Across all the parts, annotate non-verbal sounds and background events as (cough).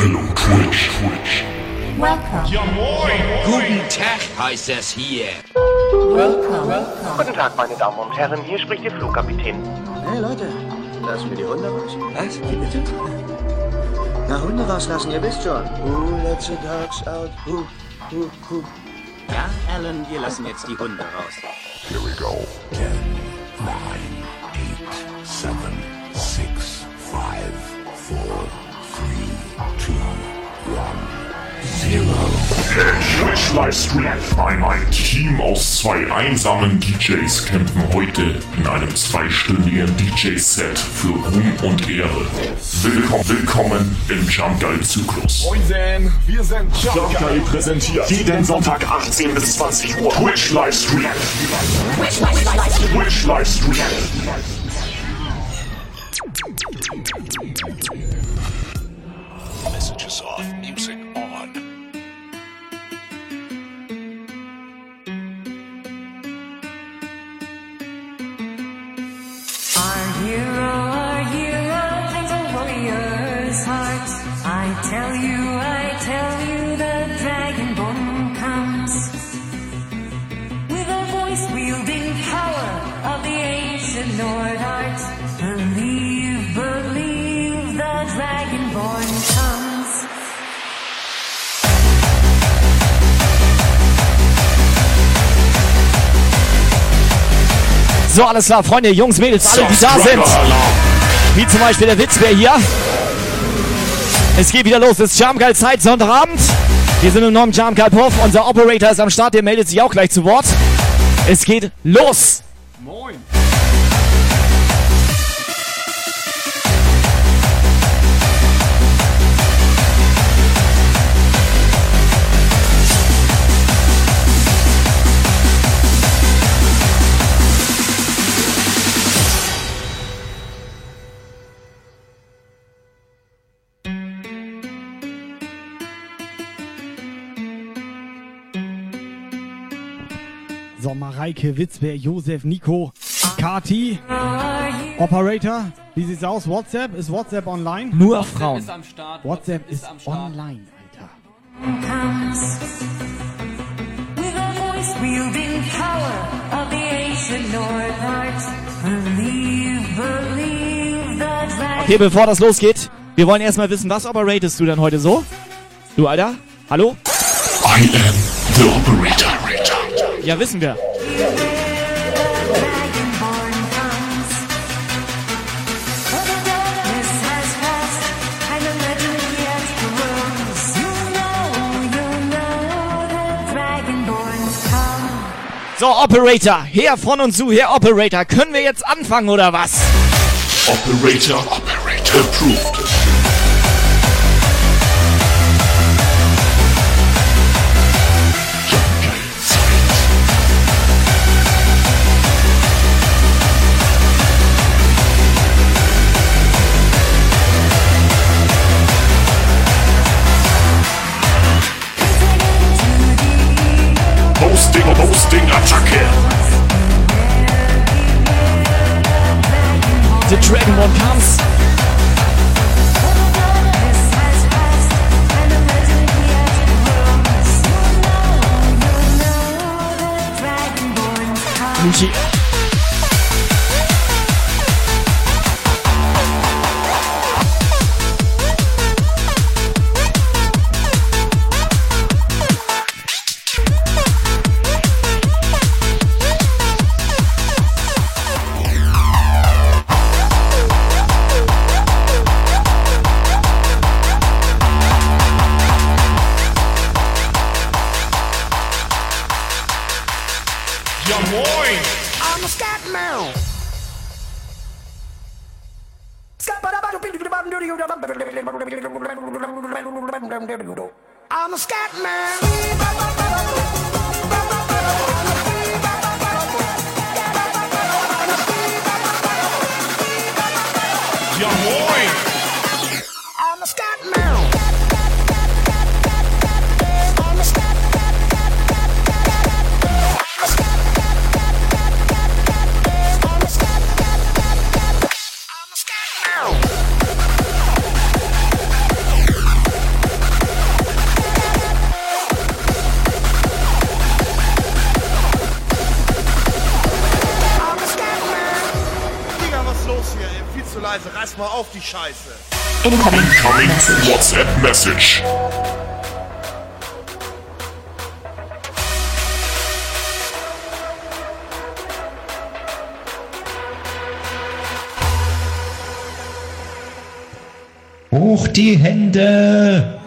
Hello Twitch, Twitch. Welcome. Ja moin! Guten Tag heißt es hier. Welcome. Welcome. Guten Tag, meine Damen und Herren, hier spricht Ihr Flugkapitän. Hey Leute, lassen wir die Hunde raus? Was? Wie bitte? Na, Hunde rauslassen, ihr wisst schon. Who lets the dogs out? Who, who, who? Ja, Alan, wir lassen jetzt die Hunde raus. Here we go. 10, 9, 8, 7, 6, 5, 4, 3, 2, 1. Twitch Livestream. Ein, ein Team aus zwei einsamen DJs kämpfen heute in einem zweistündigen DJ-Set für Ruhm und Ehre. Willkommen, willkommen im Jump Guy Zyklus. Moin, wir sind Jump Jump Guy präsentiert jeden Sonntag 18 bis 20 Uhr Twitch Livestream. Twitch Livestream. Messages So, alles klar, Freunde, Jungs, Mädels, alle, die da sind. Wie zum Beispiel der Witzbär hier. Es geht wieder los, es ist Jamgeil Zeit, Sonntagabend. Wir sind im neuen Jamgeil Puff. Unser Operator ist am Start, der meldet sich auch gleich zu Wort. Es geht los. Moin! Mareike, Witzbär, Josef, Nico, Kati, Operator. Wie sieht's aus? WhatsApp? Ist WhatsApp online? Nur Frauen. ist am Start. WhatsApp ist am Start. online, Alter. Okay, bevor das losgeht, wir wollen erstmal wissen, was operatest du denn heute so? Du, Alter? Hallo? I am the operator. Ja, wissen wir. So, Operator, her von und zu, Herr Operator, können wir jetzt anfangen oder was? Operator, operator approved. Hosting, Attacke. The Dragonborn comes. Darkness Ja moin! Scheiße. Incoming Incoming message. WhatsApp Message. Hoch die Hände!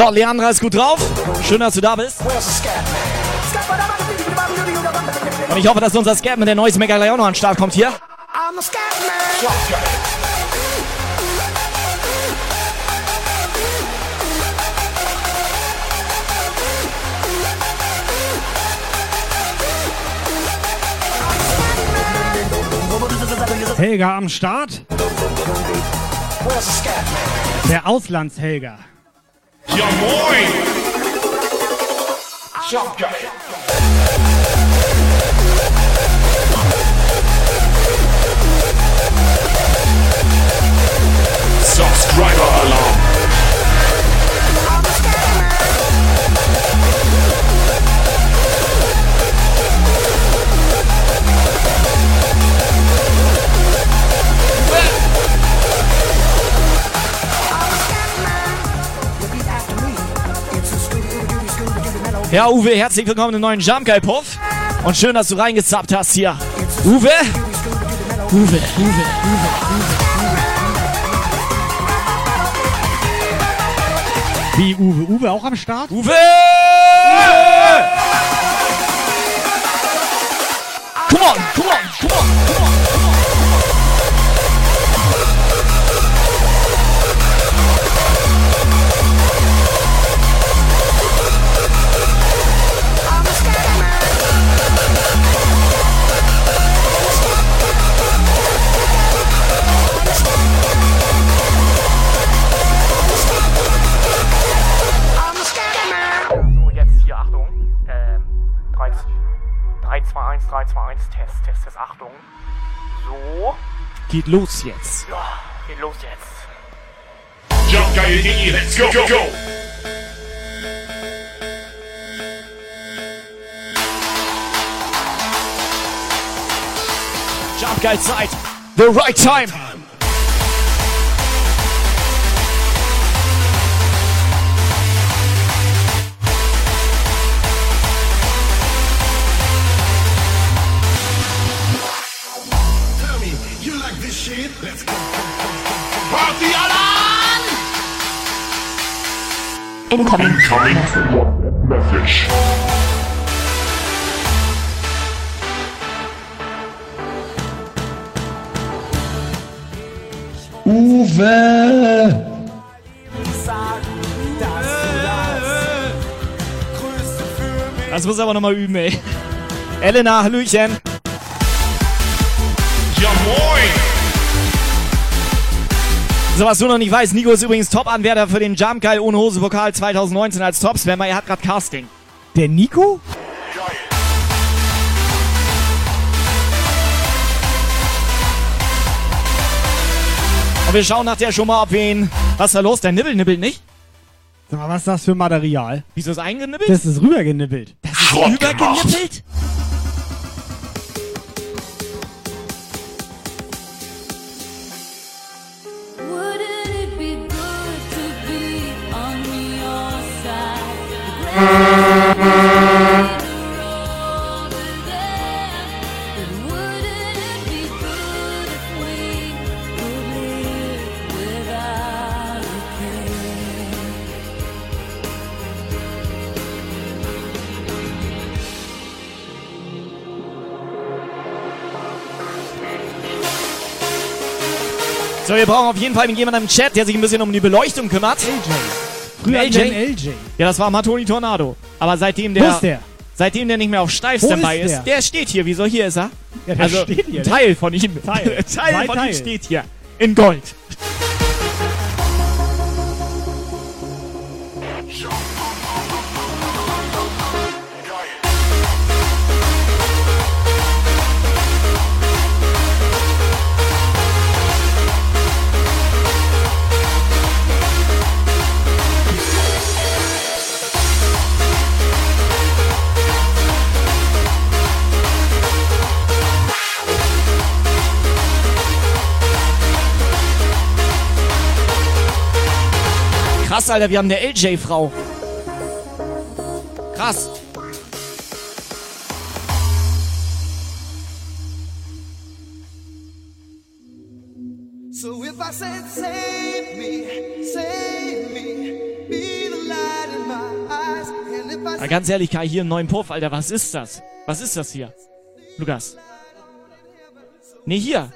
So, Leandra ist gut drauf. Schön, dass du da bist. Und ich hoffe, dass unser Scatman, der neues Mega Leon, noch an den Start kommt hier. Helga am Start. Der Auslandshelga. Ja moin. Subscriber Alarm. Ja, Uwe, herzlich willkommen im neuen Jump Guy Puff. Und schön, dass du reingezappt hast hier. Uwe? Uwe, Uwe, Uwe, Wie Uwe? Uwe auch am Start? Uwe! On, come on, come on, Geht los jetzt. ja, geht los jetzt. Jumpgeil.de, let's go, go, go. Jump Guy Zeit. The right time. Incoming Incoming Message. Uwe! Das muss aber nochmal üben, ey. Elena, Hallöchen. So, was du noch nicht weißt, Nico ist übrigens Top-Anwärter für den Jump Guy ohne Hose Pokal 2019 als Top-Spammer. Er hat gerade Casting. Der Nico? Und wir schauen nachher schon mal, ob wir ihn... Was ist da los? Der Nibbel nibbelt nicht? Sag mal, was ist das für Material? Wieso ist eingenibbelt? Das ist rübergenippelt. Das ist Schrott brauchen auf jeden Fall jemanden im Chat, der sich ein bisschen um die Beleuchtung kümmert. LJ. Früher LJ? LJ. Ja, das war Matoni Tornado. Aber seitdem Wo der, ist der? seitdem der nicht mehr auf Steif Wo dabei ist der? der steht hier. Wieso hier ist er? Ja, der also steht hier? Teil von ihm. Teil. (laughs) Teil von ihm Teil. steht hier. In Gold. Krass, Alter, wir haben eine LJ-Frau. Krass. So if I said, save me, save me, be the light in my eyes. And if I Na, ganz ehrlich, Kai, hier einen neuen Puff, Alter. Was ist das? Was ist das hier? Lukas. Nee, hier.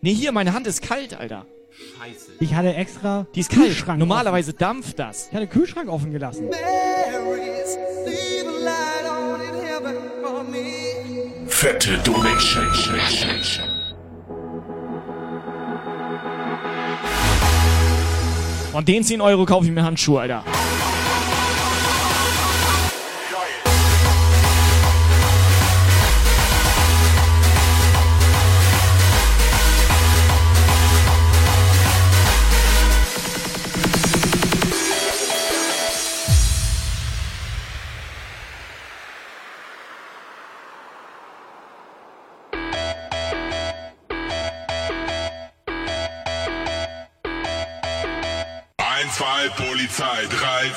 Nee, hier, meine Hand ist kalt, Alter. Scheiße. Ich hatte extra Die ist kalt. Kühlschrank Normalerweise dampft das. Ich hatte den Kühlschrank offen gelassen. Fette Donation. Von den 10 Euro kaufe ich mir Handschuhe, Alter.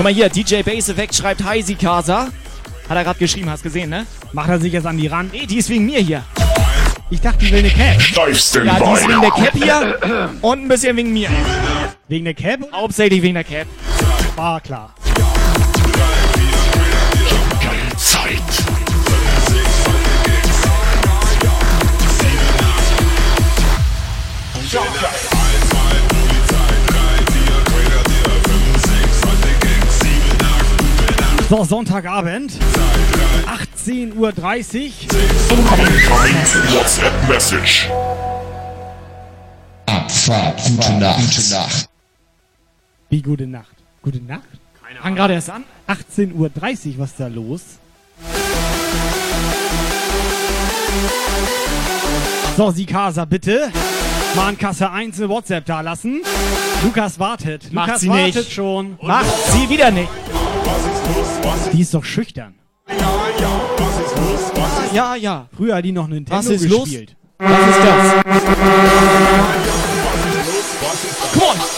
Guck mal hier, DJ Bass Effect schreibt Hi Sikasa. Hat er gerade geschrieben, hast gesehen, ne? Macht er sich jetzt an die ran? Nee, die ist wegen mir hier. Ich dachte, die will eine Cap. Ja, die ist wegen der Cap hier und ein bisschen wegen mir. Wegen der Cap? Hauptsächlich wegen der Cap. War klar. So, Sonntagabend. 18.30 Uhr. Incoming WhatsApp Message. Abfahrt, gute Nacht. Gute Nacht. Wie gute Nacht. Gute Nacht? Fang gerade erst an. 18.30 Uhr, was ist da los? So, Sikasa, bitte. Mal an Kasse 1 eine WhatsApp da lassen. Lukas wartet. Macht Lukas sie wartet nicht. schon. Macht sie wieder nicht. Die ist doch schüchtern. Ja, ja. Früher hat die noch Nintendo Was ist los? gespielt. Was ist das? Come on.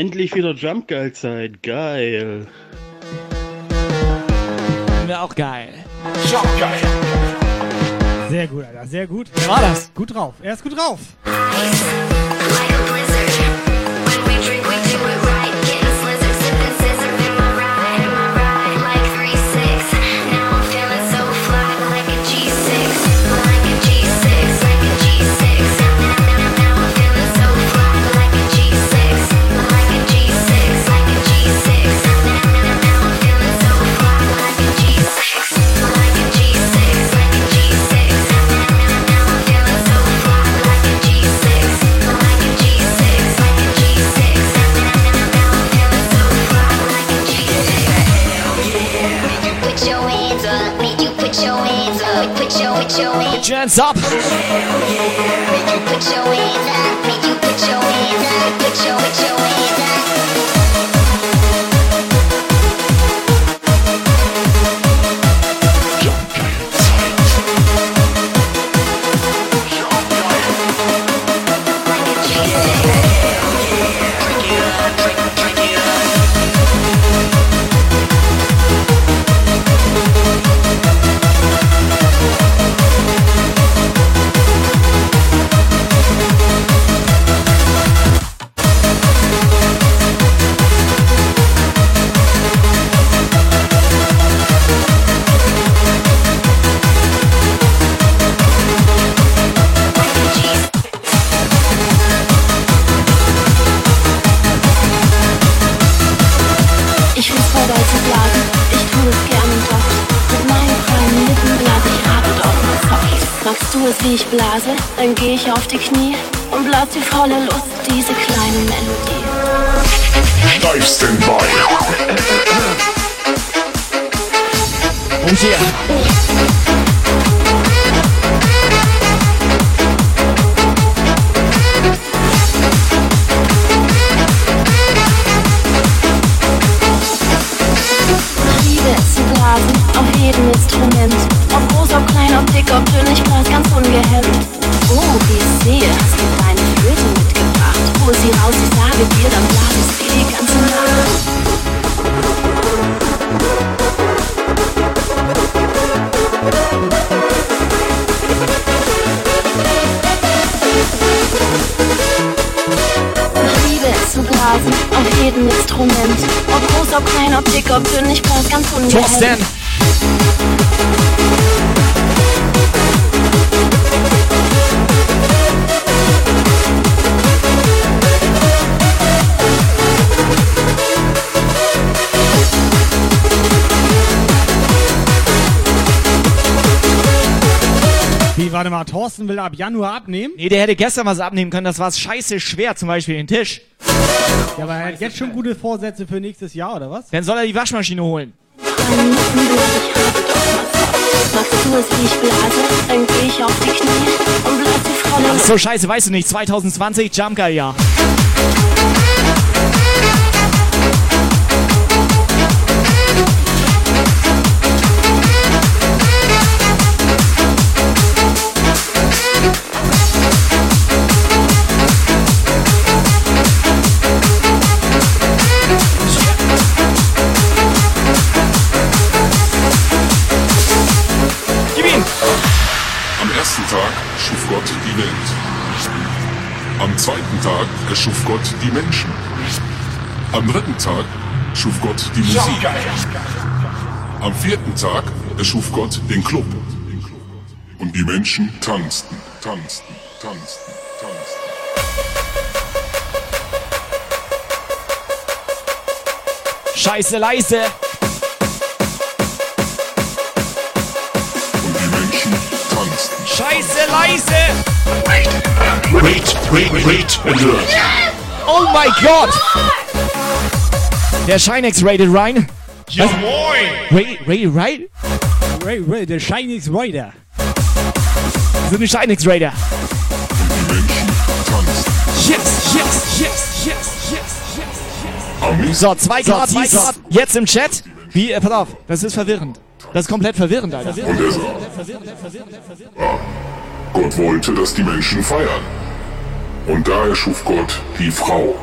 Endlich wieder Jump-Geil-Zeit, geil. Wäre auch geil. Sehr gut, Alter. Sehr gut. Wer war das? Gut drauf. Er ist gut drauf. Hands up. Dann geh ich auf die Knie und blas die volle Lust, diese kleine Melodie. Steif Standby. Oh yeah. Klein, ob dick, ob dünn, ich blas ganz Thorsten. ungehemmt. Wie, warte mal, Thorsten will ab Januar abnehmen? Nee, der hätte gestern was abnehmen können, das war scheiße schwer, zum Beispiel den Tisch. Ja, aber er hat jetzt schon gute Vorsätze für nächstes Jahr, oder was? Dann soll er die Waschmaschine holen. Ach so, scheiße, weißt du nicht, 2020, Jumpgeil-Jahr. Tag schuf Gott die Welt. Am zweiten Tag erschuf Gott die Menschen. Am dritten Tag schuf Gott die Musik. Am vierten Tag erschuf Gott den Club. Und die Menschen tanzten, tanzten, tanzten, tanzten. Scheiße leise! Scheiße leise! Wait, wait, wait, alert. Oh mein Gott! Der Shinex rated Ryan. Ja, moin! Ray, Ray, Ray? Ray, der Shinex Rider. So eine Shinex Raider. Yes, yes, yes, yes, yes, yes, yes. So, zwei So, zwei Grad. Jetzt im Chat. Wie, äh, pass auf, das ist verwirrend. Das ist komplett verwirrend, Alter. Und er Gott wollte, dass die Menschen feiern. Und da erschuf Gott die Frau.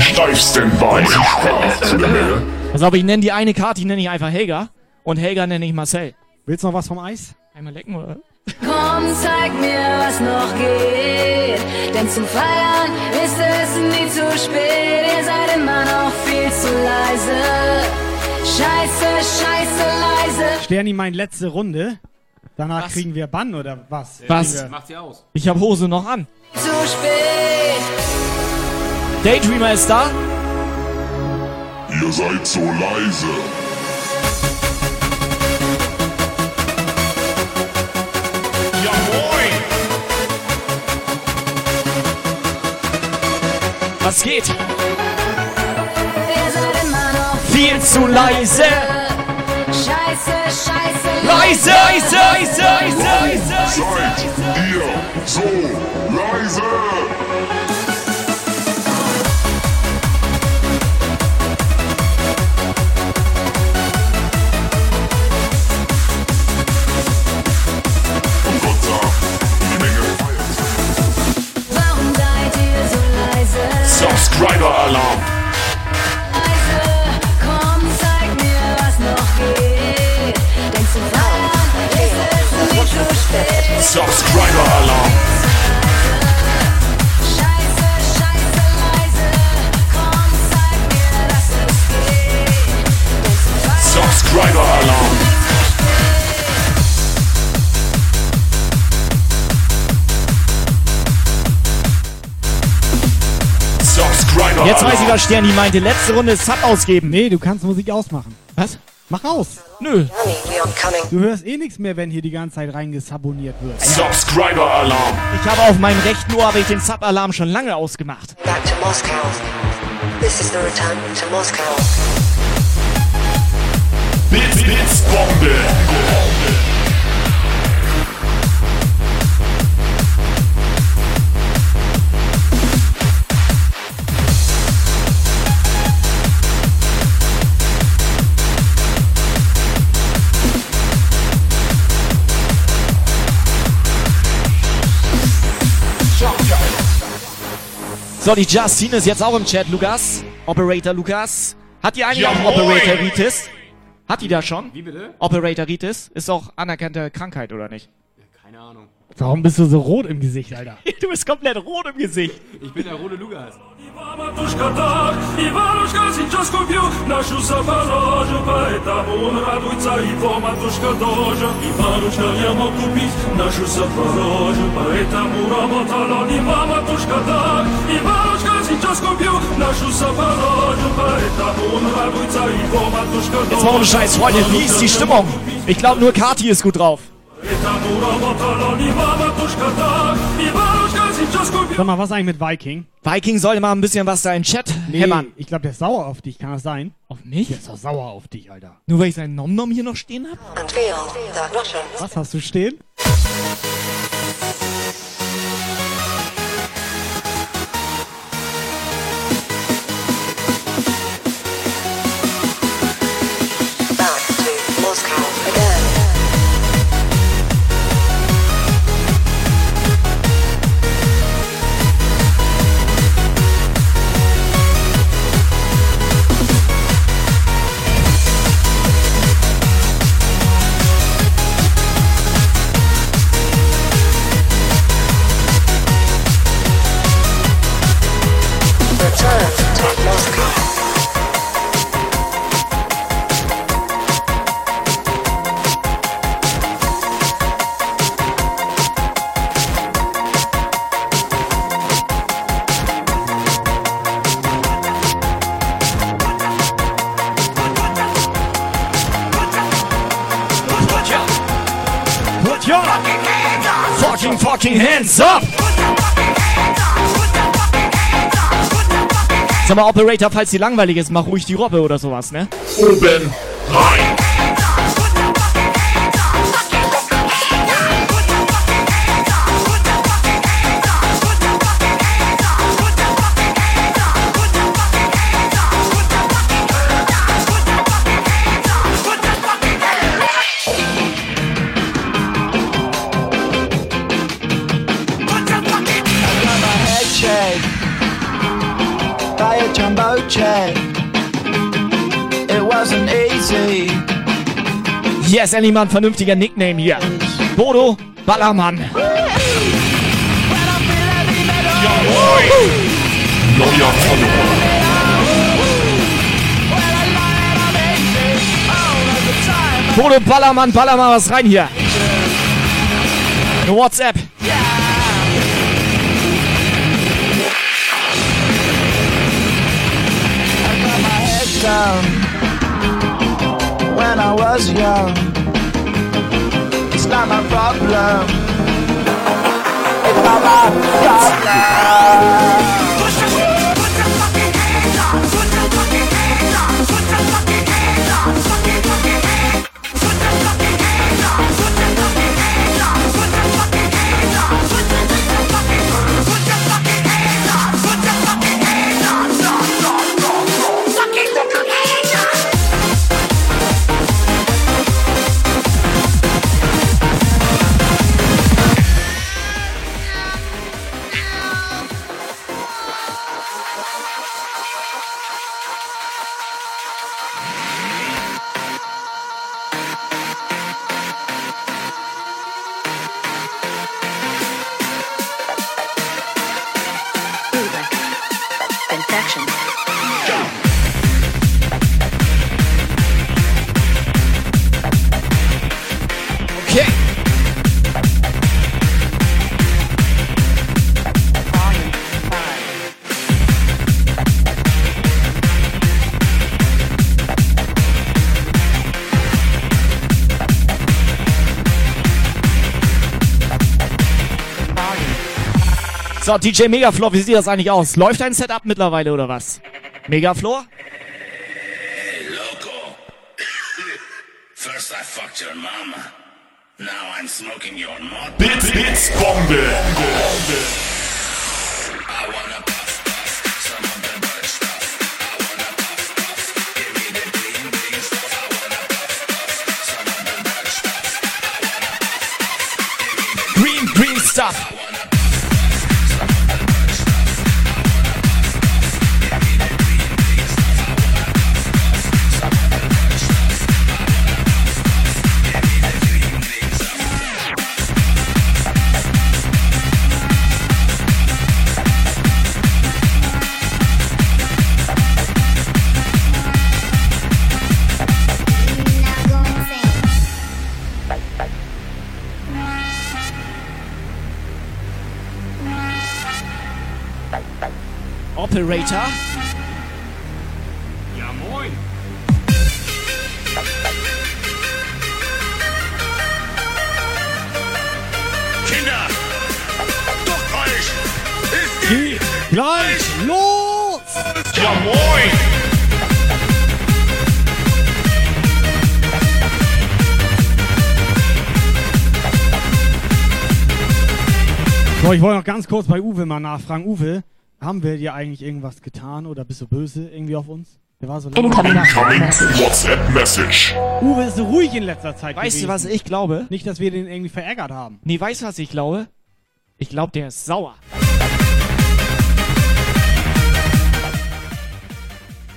Steif Standby. Sie sprach zu der Menge. Pass auf, ich nenne die eine Karte, die nenne ich einfach Helga. Und Helga nenne ich Marcel. Willst du noch was vom Eis? Einmal lecken, oder? Komm, zeig mir, was noch geht. Denn zum Feiern ist es nie zu spät. Ihr seid immer noch viel zu leise. Scheiße, scheiße, leise. Sterni meint letzte Runde. Danach kriegen wir Bann oder was? Was? Macht sie aus. Ich habe Hose noch an. Zu spät. Daydreamer ist da. Ihr seid so leise. Ja, moin! Was geht? Viel zu leise. Scheiße, scheiße, Leise, leise, leise, leise, Seid ihr so leise? Und Gott sagt, die Menge feiert. Warum seid ihr so leise? Subscriber-Alarm. Leise, geht. Denkst du, wann Subscriber-Alarm. Subscriber-Alarm. Jetzt weiß ich, was Sterni meinte. Letzte Runde Sub ausgeben. Nee, du kannst Musik ausmachen. Was? Mach aus. Nö. Du hörst eh nichts mehr, wenn hier die ganze Zeit reingesaboniert wird. Subscriber-Alarm. Ich habe auf meinem rechten Ohr habe ich den Sub-Alarm schon lange ausgemacht. Back to Moscow. This is the return to Moscow. Blitz, Blitz, Bombe. So, die Justine ist jetzt auch im Chat, Lukas. Operator Lukas. Hat die eigentlich Ja, auch. Operatoritis? Hat die da schon? Wie bitte? Operatoritis? Ist auch anerkannte Krankheit, oder nicht? Keine Ahnung. Warum bist du so rot im Gesicht, Alter? (laughs) du bist komplett rot im Gesicht. Ich bin der rote Lukas. Jetzt mal ohne Scheiß, Freunde, wie ist die Stimmung? Ich glaube, nur Kati ist gut drauf. Sag mal, was eigentlich mit Viking? Viking sollte mal ein bisschen was da in Chat nee, hämmern. Ich glaube, der ist sauer auf dich, kann das sein? Auf mich? Der ist doch sauer auf dich, Alter. Nur weil ich seinen Nom-Nom hier noch stehen hab? Was hast du stehen? Mal, Operator, falls die langweilig ist, mach ruhig die Robbe oder sowas, ne? Oben rein. Yes, endlich mal ein vernünftiger Nickname hier. Bodo Ballermann. Bodo Ballermann, baller mal was rein hier. Eine WhatsApp. My was young. It's not my problem. It's not my problem. So, DJ Megaflor, wie sieht das eigentlich aus? Läuft dein Setup mittlerweile oder was? Megaflor? So, ich wollte noch ganz kurz bei Uwe mal nachfragen. Uwe, haben wir dir eigentlich irgendwas getan oder bist du böse irgendwie auf uns? Der war so. Incoming WhatsApp Message. Uwe ist so ruhig in letzter Zeit. Weißt du, gewesen. was ich glaube? Nicht, dass wir den irgendwie verärgert haben. Nee, weißt du, was ich glaube? Ich glaube, der ist sauer.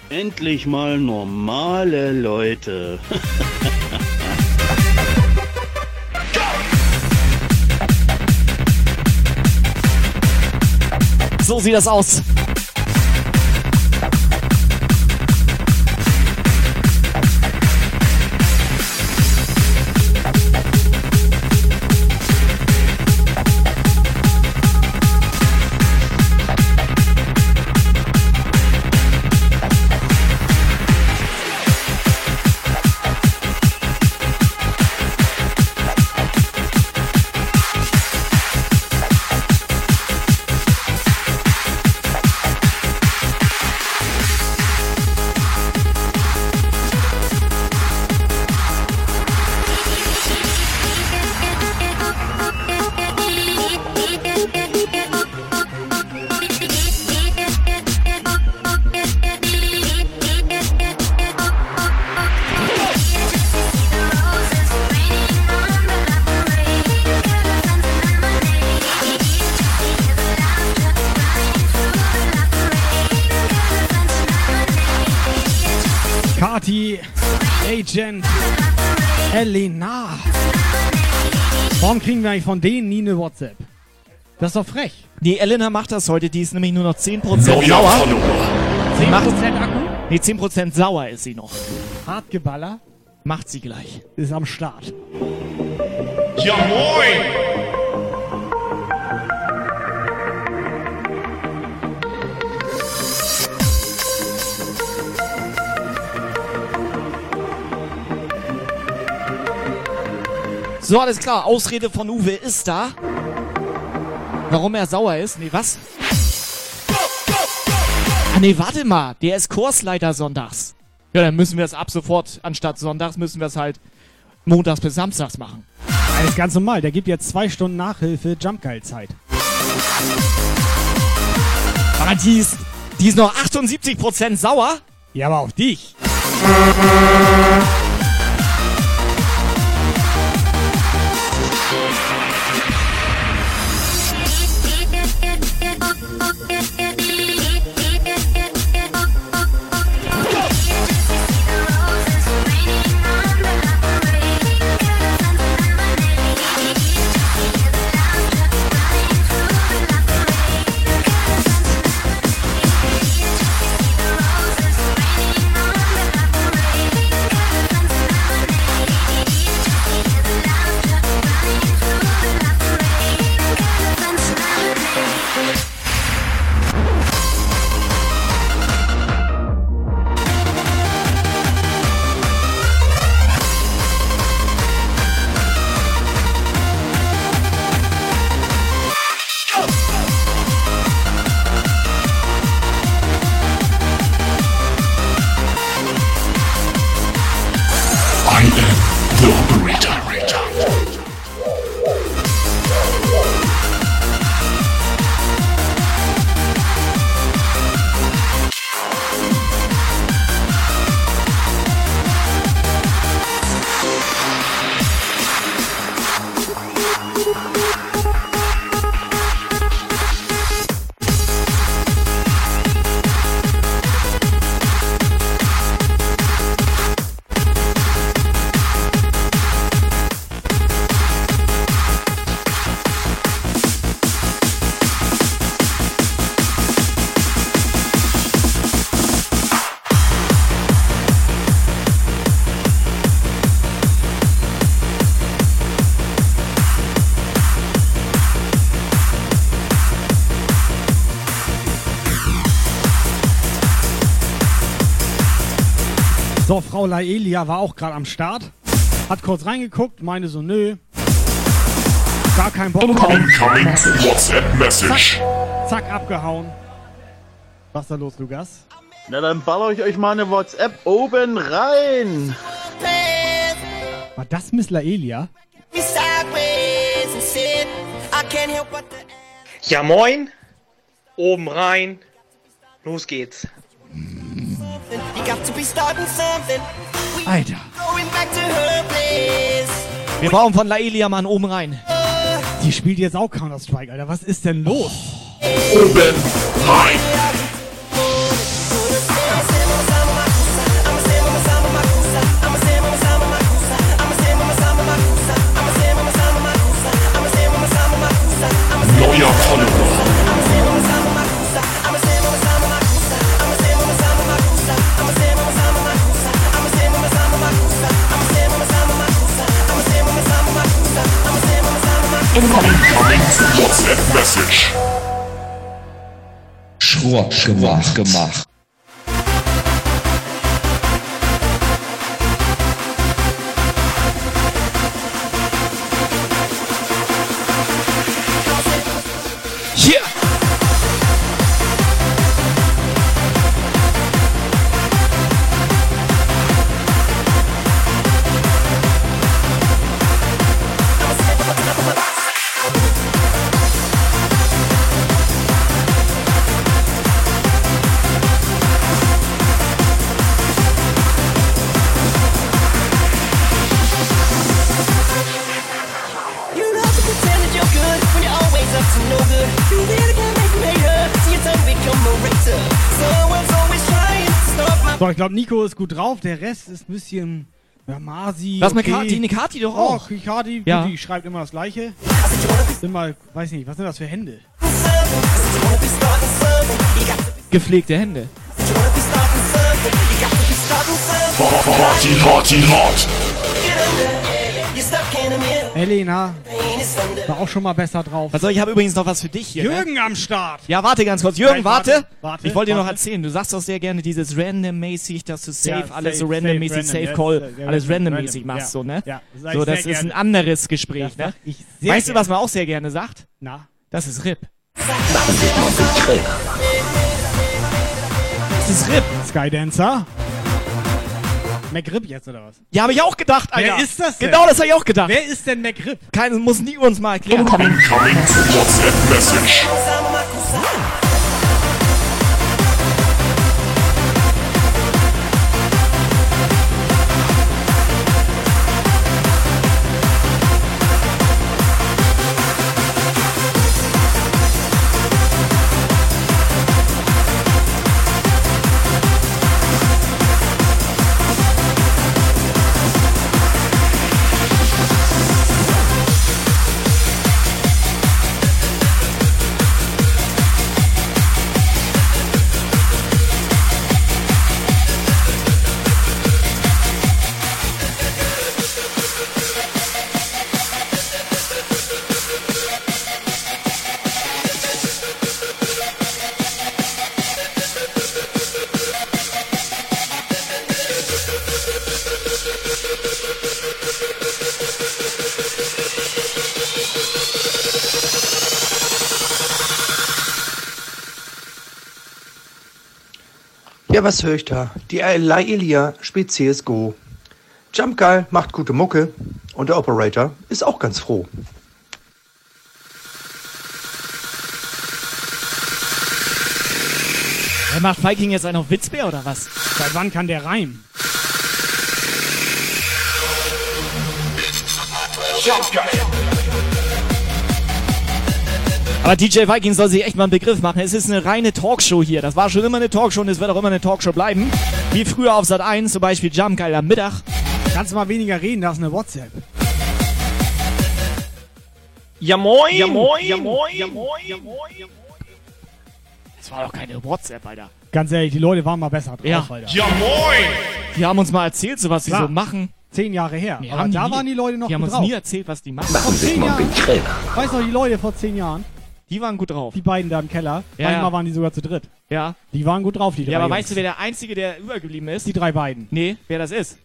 Endlich mal normale Leute. (laughs) So sieht das aus. Kriegen wir eigentlich von denen nie eine WhatsApp? Das ist doch frech. Nee, Elena macht das heute, die ist nämlich nur noch 10% Neuer sauer. Follower. Sie macht 10% Akku? Nee, 10% sauer ist sie noch. Hartgeballer Macht sie gleich. ist am Start. Ja, moin! So, alles klar. Ausrede von Uwe ist da. Warum er sauer ist? Nee, was? Ah, nee, warte mal. Der ist Kursleiter sonntags. Ja, dann müssen wir es ab sofort, anstatt sonntags, müssen wir es halt montags bis samstags machen. Alles ganz normal. Der gibt jetzt zwei Stunden Nachhilfe Jumpgeil-Zeit. Aber die ist, die ist noch 78% sauer. Ja, aber auf dich. So, Frau Laelia war auch gerade am Start. Hat kurz reingeguckt, meinte so, nö. Gar kein Bock. Incoming WhatsApp Message. Zack, abgehauen. Was ist da los, Lukas? Na, dann baller ich euch mal eine WhatsApp oben rein. War das Miss Laelia? Ja moin, oben rein, los geht's. Alter. Wir brauchen von Laelia mal einen oben rein. Die spielt jetzt auch Counter-Strike, Alter. Was ist denn los? Oben rein. WhatsApp Message. Schrott gemacht, gemacht. Glaube, Nico ist gut drauf. Der Rest ist ein bisschen. Ja, Masi. Was mit okay. Kati? Die Kati doch Oh, auch. die Kati, Ja. die schreibt immer das Gleiche. Sind mal, weiß nicht, was sind das für Hände? Gepflegte Hände. Party, Party, hot. Elena war auch schon mal besser drauf. Also ich habe übrigens noch was für dich hier. Jürgen ne? am Start. Ja, warte ganz kurz. Jürgen, Nein, warte. warte, warte, Ich wollte dir noch erzählen. Du sagst doch sehr gerne dieses random-mäßig, dass du safe Ja, alles safe, so randommäßig, safe, safe random, call, ja, alles random, randommäßig random, machst, ja. so, ne? Ja, das so, das ist ein gerne. anderes Gespräch, ne? Weißt du, was man auch sehr gerne sagt? Na? Das ist RIP. Das ist RIP. Skydancer. McRib jetzt oder was? Ja, habe ich auch gedacht, Alter. Wer ist das denn? Genau, das habe ich auch gedacht. Wer ist denn McRib? Keiner muss nie uns mal erklären. Incoming WhatsApp Message. Ja, was höre ich da? Die Laelia spielt CSGO. Jumpgeil macht gute Mucke und der Operator ist auch ganz froh. Wer macht Viking jetzt einen auf Witzbär oder was? Seit wann kann der reimen? Aber DJ Viking soll sich echt mal einen Begriff machen. Es ist eine reine Talkshow hier. Das war schon immer eine Talkshow und es wird auch immer eine Talkshow bleiben. Wie früher auf Sat 1, zum Beispiel Jump Geil am Mittag. Kannst du mal weniger reden, da ist eine WhatsApp. Ja moin, Ja, moin. ja moin, ja moin, ja moin. Das war doch keine WhatsApp, Alter. Ganz ehrlich, die Leute waren mal besser drauf, Ja. Alter. Ja moin. Die haben uns mal erzählt, so was sie so machen. Zehn Jahre her. Nee, Aber da nie- waren die Leute noch Die haben uns drauf. nie erzählt, was die machen. Vor zehn Jahren. Weißt du noch, die Leute vor zehn Jahren? Die waren gut drauf. Die beiden da im Keller. Ja, Manchmal ja. waren die sogar zu dritt. Ja. Die waren gut drauf, die drei Ja, aber Jungs. weißt du, wer der Einzige, der übergeblieben ist? Die drei beiden. Nee, wer das ist?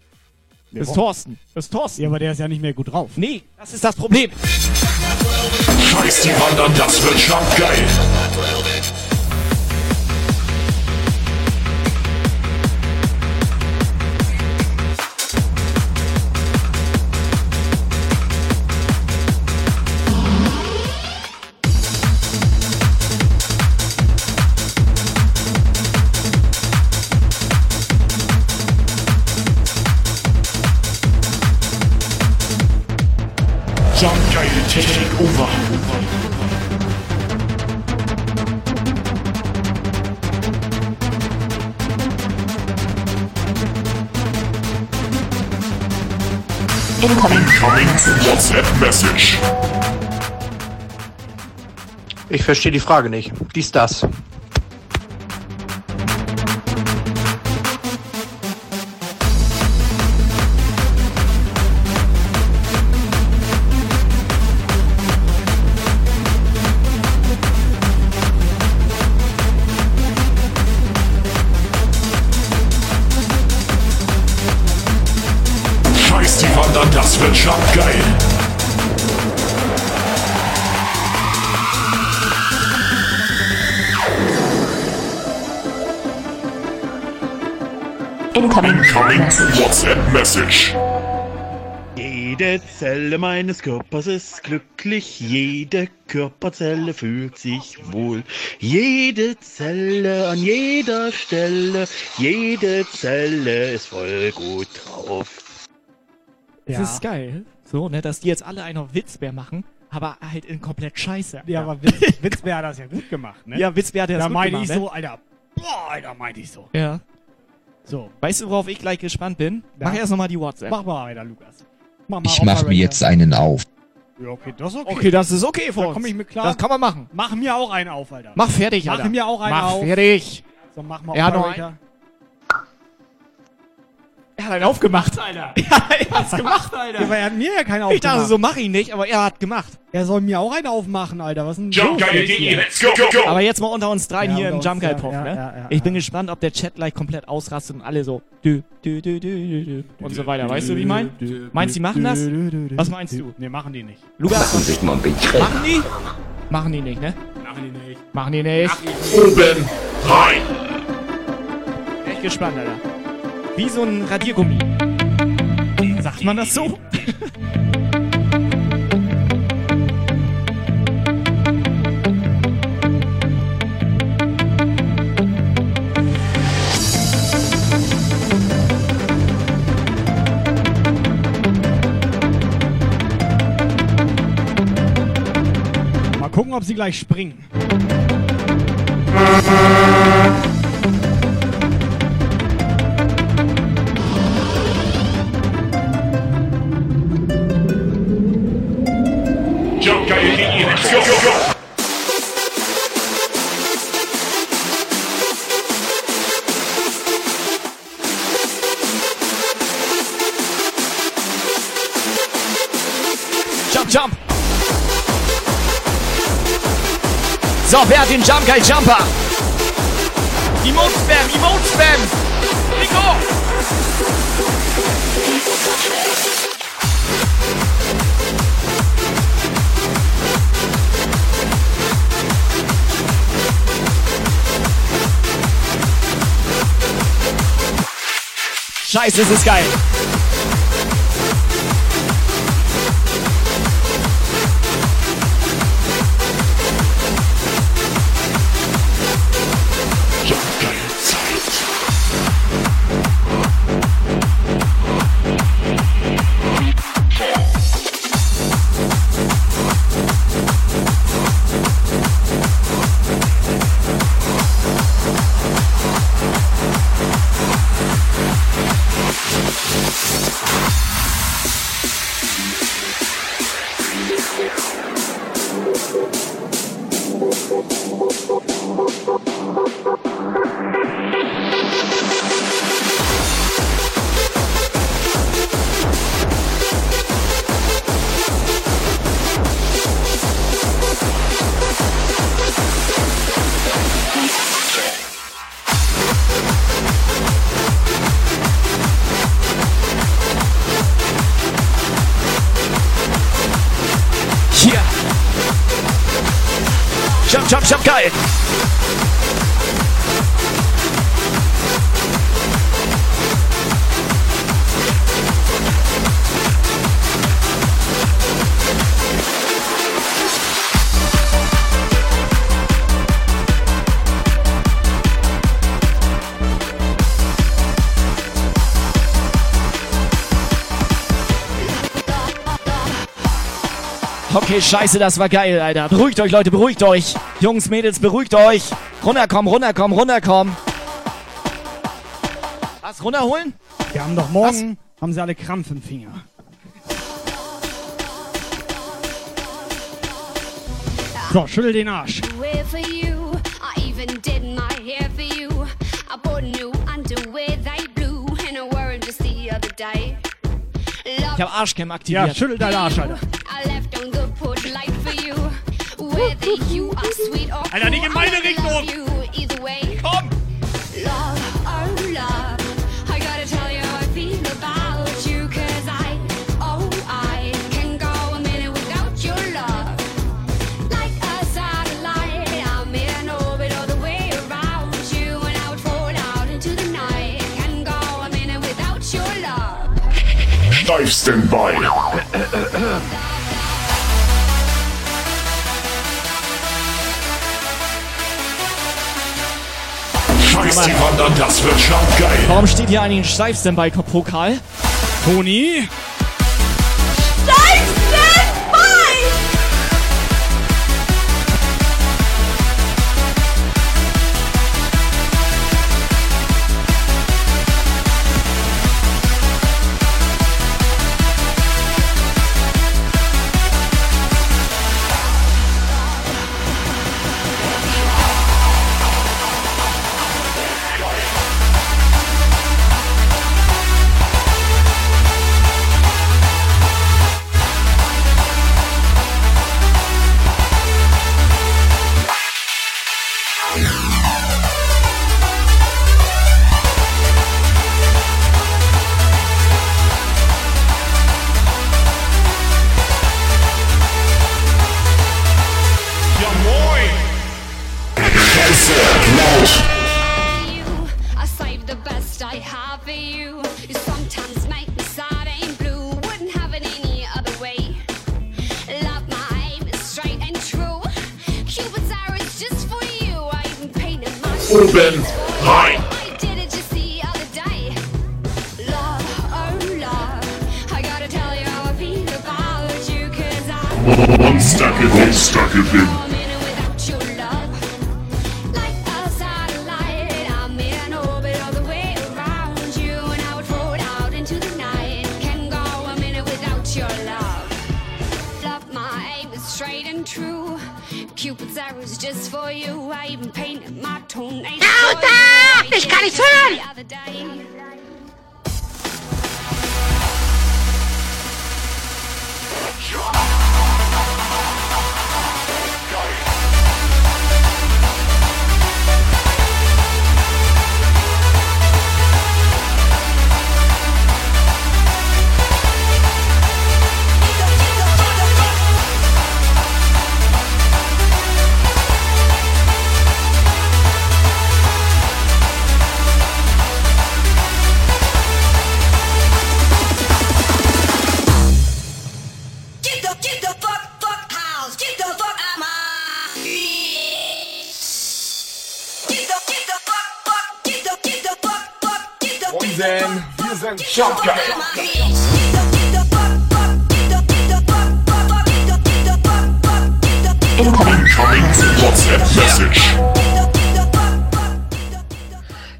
Das ist? Thorsten. Das ist Thorsten. Ja, aber der ist ja nicht mehr gut drauf. Nee, das ist das Problem. Scheiß die Wandern, das wird schon geil. Incoming. Incoming WhatsApp Message. Ich verstehe die Frage nicht. Dies, das. Message. Jede Zelle meines Körpers ist glücklich, jede Körperzelle fühlt sich wohl. Jede Zelle an jeder Stelle, jede Zelle ist voll gut drauf. Das ist geil. So, ne, dass die jetzt alle einen auf Witzbär machen, aber halt in komplett scheiße. Ja, aber Witz, Witzbär hat das ja gut gemacht, ne? Ja, Witzbär hat das Da gut meine gemacht, ich ne? so, Alter. Boah, Alter, meinte ich so. Ja. So. Weißt du, worauf ich gleich gespannt bin? Ja. Mach erst nochmal die WhatsApp. Mach mal, Alter, Lukas. Mach mal Ich mach mir jetzt einen auf. Ja, okay, das ist okay. Okay, das ist okay für Da uns. komm ich mit klar. Das kann man machen. Mach mir auch einen auf, Alter. Mach fertig, Mach Alter. mir auch einen Mach auf. fertig. So, mach mal Er Operator. Er hat einen aufgemacht, Alter. (laughs) Ja, er hat's gemacht, Alter. Ja, aber er hat mir ja keinen aufgemacht. Ich dachte so, mach ihn nicht, aber er hat gemacht. Er soll mir auch einen aufmachen, Alter. Was ist denn Jump jetzt hier? let's go, go, go. Aber jetzt mal unter uns dreien Ja, hier im Jump Guy Puff, ja, ne? ja, ja, ich bin gespannt, ob der Chat gleich komplett ausrastet und alle so dü, dü, dü, dü, dü, dü, und so weiter. Weißt du, wie ich mein? Meinst du, die machen das? Was meinst du? Nee, machen die nicht. Lukas, sich mal ein machen die? Machen die nicht, ne? Machen die nicht. Machen die nicht. Oben rein. Echt gespannt, Alter. Wie so ein Radiergummi. Sagt man das so? Mal gucken, ob sie gleich springen. Jump jump! So, wer hat den Jump Guy Jumper? Emote Spam, Emote Spam! Nico! Scheiße, es ist geil. Thank you. Jump, jump, geil. Okay, scheiße, das war geil, Alter. Beruhigt euch, Leute, beruhigt euch. Jungs, Mädels, beruhigt euch. Runterkommen, runterkommen, runterkommen. Was, runterholen? Wir haben doch morgen, haben sie alle Krampf im Finger. So, schüttel den Arsch. Ich hab Arschcam aktiviert. Ja, schüttel deinen Arsch, Alter. Alter, nicht in meine cool, I Richtung. love you either way. Komm! Love, oh (laughs) Scheiß die Wand an, das wird schon geil. Warum steht hier eigentlich ein Steifsten bei Pokal? Toni?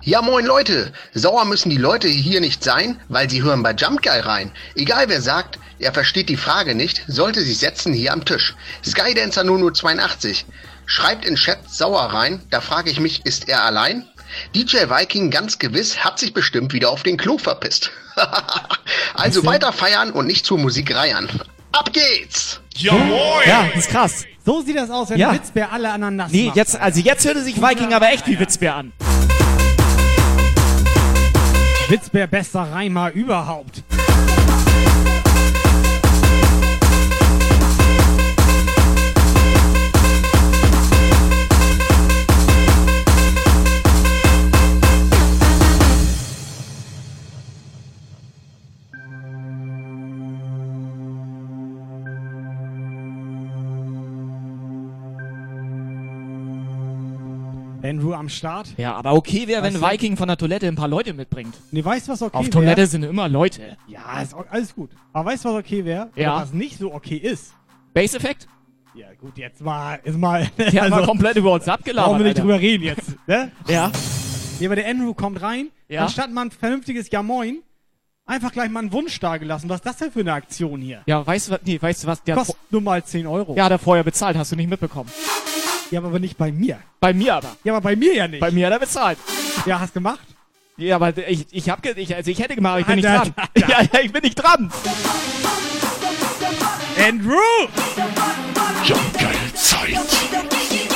Ja moin Leute, sauer müssen die Leute hier nicht sein, weil sie hören bei Jump Guy rein. Egal wer sagt, er versteht die Frage nicht, sollte sich setzen hier am Tisch. Skydancer 0082 schreibt in Chat sauer rein, da frage ich mich, ist er allein? DJ Viking ganz gewiss hat sich bestimmt wieder auf den Klo verpisst. (laughs) also weiter feiern und nicht zur Musik reiern. Ab geht's! Ja moin! Ja, das ist krass. So sieht das aus, wenn Ja. Witzbär alle anderen nass Nee, macht. jetzt, also jetzt hörte sich Viking aber echt wie Witzbär an. Witzbär bester Reimer überhaupt. Andrew am Start. Ja, aber okay wäre, wenn Weißt? Viking von der Toilette ein paar Leute mitbringt. Nee, weißt du, was okay Auf wär? Toilette sind immer Leute. Ja, ist auch alles gut. Aber weißt du, was okay wäre? Ja. Was nicht so okay ist? Base-Effekt? Ja, gut, jetzt mal, ist mal. (laughs) Die haben mal komplett über uns abgelabert, Brauchen wir nicht Alter. drüber reden jetzt, ne? (laughs) Ja. Nee, aber der Andrew kommt rein, Ja. anstatt mal ein vernünftiges Ja Moin, einfach gleich mal einen Wunsch dagelassen. Was ist das denn für eine Aktion hier? Ja, weißt du was? Nee, weißt du was? Der hat Kostet nur mal 10 Euro. Ja, hat er vorher bezahlt, hast du nicht mitbekommen. Ja, aber nicht bei mir. Bei mir aber. Ja, aber bei mir ja nicht. Bei mir hat er bezahlt. Ja, hast gemacht? Ja, aber ich, ich hab, ge ich, also ich hätte gemacht, aber ich bin nicht dran. (laughs) Ja, ja, ich bin nicht dran. Andrew! Jumpgeil Zeit.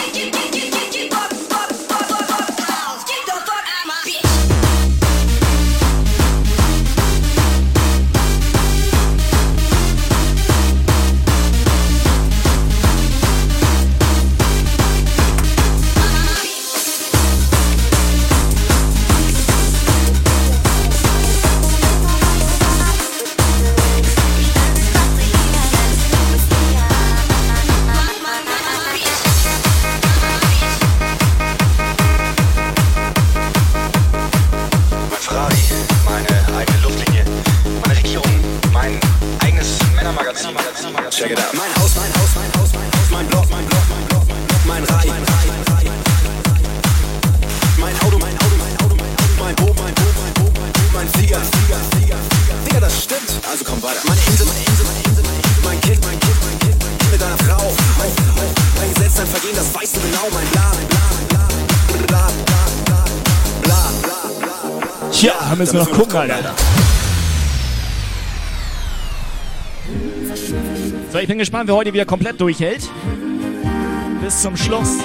Check it out. Mein Haus, mein Haus, mein Haus, mein Haus, mein Block, mein Block, mein Block, mein Rad, mein Rad, mein Auto, mein Auto, mein Auto, mein Auto, mein Boot, mein Boot, mein Boot, mein Boot, mein Flieger, Flieger, Flieger, Flieger. Digga, das stimmt. Also komm weiter. Meine Insel, meine Insel, meine Insel, meine Insel, mein Kind, mein Kind, mein Kind, mein Kind mit deiner Frau. Auch, auch, dein Gesetz, dein Vergehen, das weißt du genau. Mein Bla, mein Bla, mein Bla, mein Bla, Bla, Bla, Bla, Bla, Bla. Tja, da müssen wir noch gucken, Alter. So, ich bin gespannt, wer heute wieder komplett durchhält. Bis zum Schluss.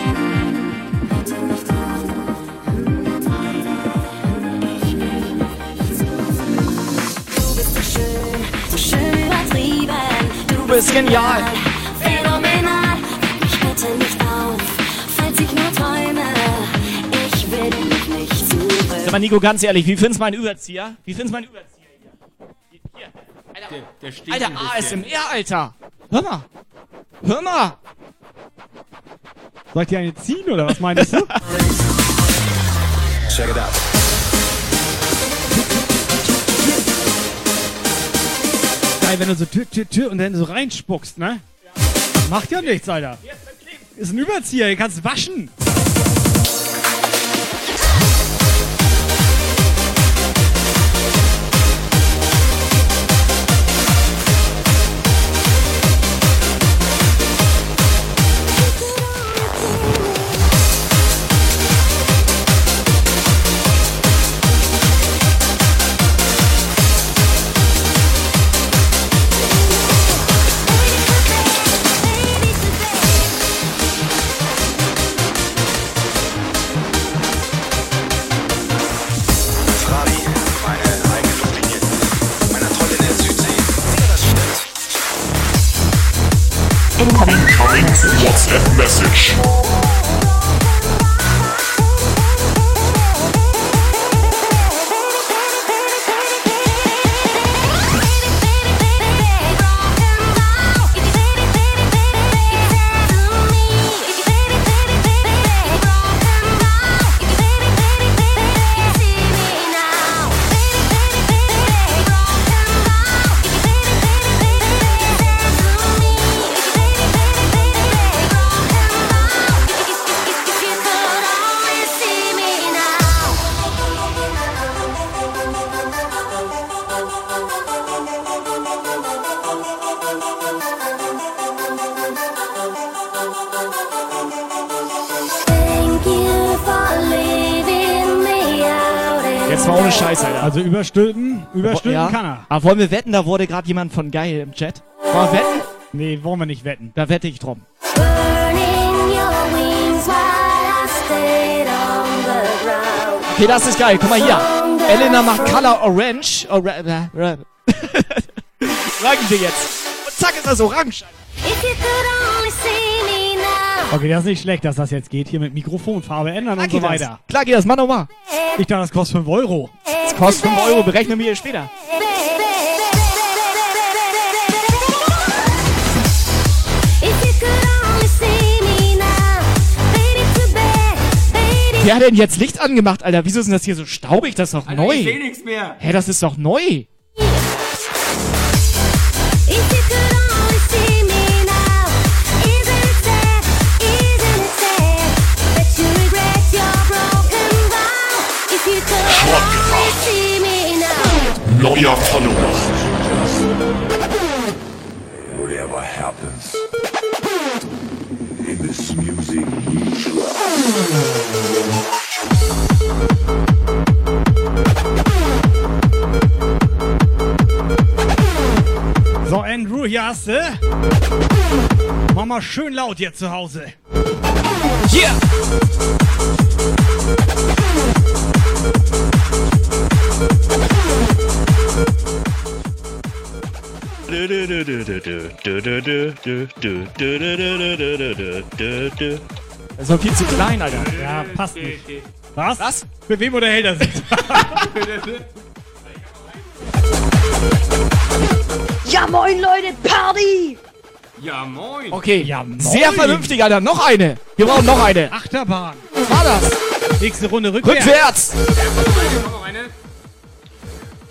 Du bist so schön, so schön übertrieben. Du bist genial. Phänomenal. Mich bitte nicht auf, falls ich nur träume. Ich will dich nicht zurück. Sag mal, Nico, ganz ehrlich, wie findest du meinen Überzieher? Wie findest du meinen Überzieher hier? Hier, Alter, Der, der steht Alter. ASMR, Alter. Hör mal. Hör mal. Soll ich dir eine ziehen oder was meinst du? Check it out. Geil, wenn du so tü, tü, tü und dann so reinspuckst, ne? Macht ja nichts, Alter. Ist ein Überzieher, den kannst du waschen. Incoming WhatsApp Message. Überstülpen, überstülpen ja. kann er. Aber wollen wir wetten, da wurde gerade jemand von geil im Chat. Wollen wir wetten? Nee, wollen wir nicht wetten. Da wette ich drum. Okay, das ist geil. Guck mal hier. Elena macht Color Orange. Ora äh, äh. (laughs) Sagen Sie jetzt. Und zack, ist das orange. Okay, das ist nicht schlecht, dass das jetzt geht. Hier mit Mikrofonfarbe ändern und so geht das. weiter. Klar geht das, mach nochmal. Ich dachte, das kostet 5 Euro. Das kostet 5 Euro, berechnen wir später. Wer hat denn jetzt Licht angemacht, Alter? Wieso ist denn das hier so staubig? Das ist doch Alter, neu. ich seh nichts mehr. Hä, das ist doch neu. Neuer Follower. Whatever happens in this music So, Andrew, hier hast du. Mach mal schön laut jetzt zu Hause. Yeah! Das ist doch viel zu klein, Alter. Ja, passt nicht. Was? Was? Mit wem unterhält er sich? Ja moin Leute, Party! Ja, moin. Okay, ja, moin. sehr vernünftig, Alter. Noch eine. Wir brauchen noch eine. Achterbahn. Was war das? Nächste Runde rückwärts. Rückwärts.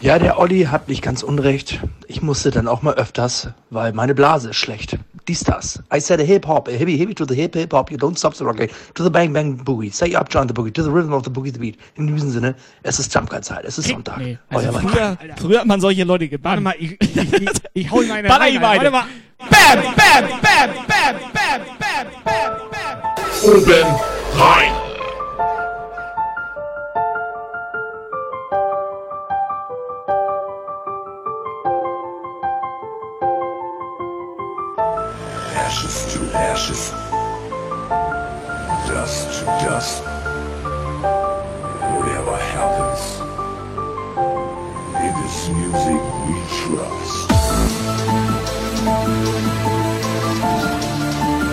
Ja, der Olli hat nicht ganz unrecht. Ich musste dann auch mal öfters, weil meine Blase ist schlecht. Dies, das. I said a hip hop, a hippie hippie to the hip hip hop, you don't stop the rocket, to the bang bang boogie, say up John the boogie, to the rhythm of the boogie the beat. In diesem Sinne, es ist Jumpguard-Zeit, es ist Sonntag. Nee, Euer also Mann. früher, früher hat man solche Leute gebannt. Warte mal, ich, (laughs) ich, ich, ich hau ihm eine Baller rein, ihm Alter. eine. Warte mal. Bam, bam, bam, bam, bam, bam, bam, bam. Oben rein. Ashes dust to dust. Whatever happens, in this music we trust.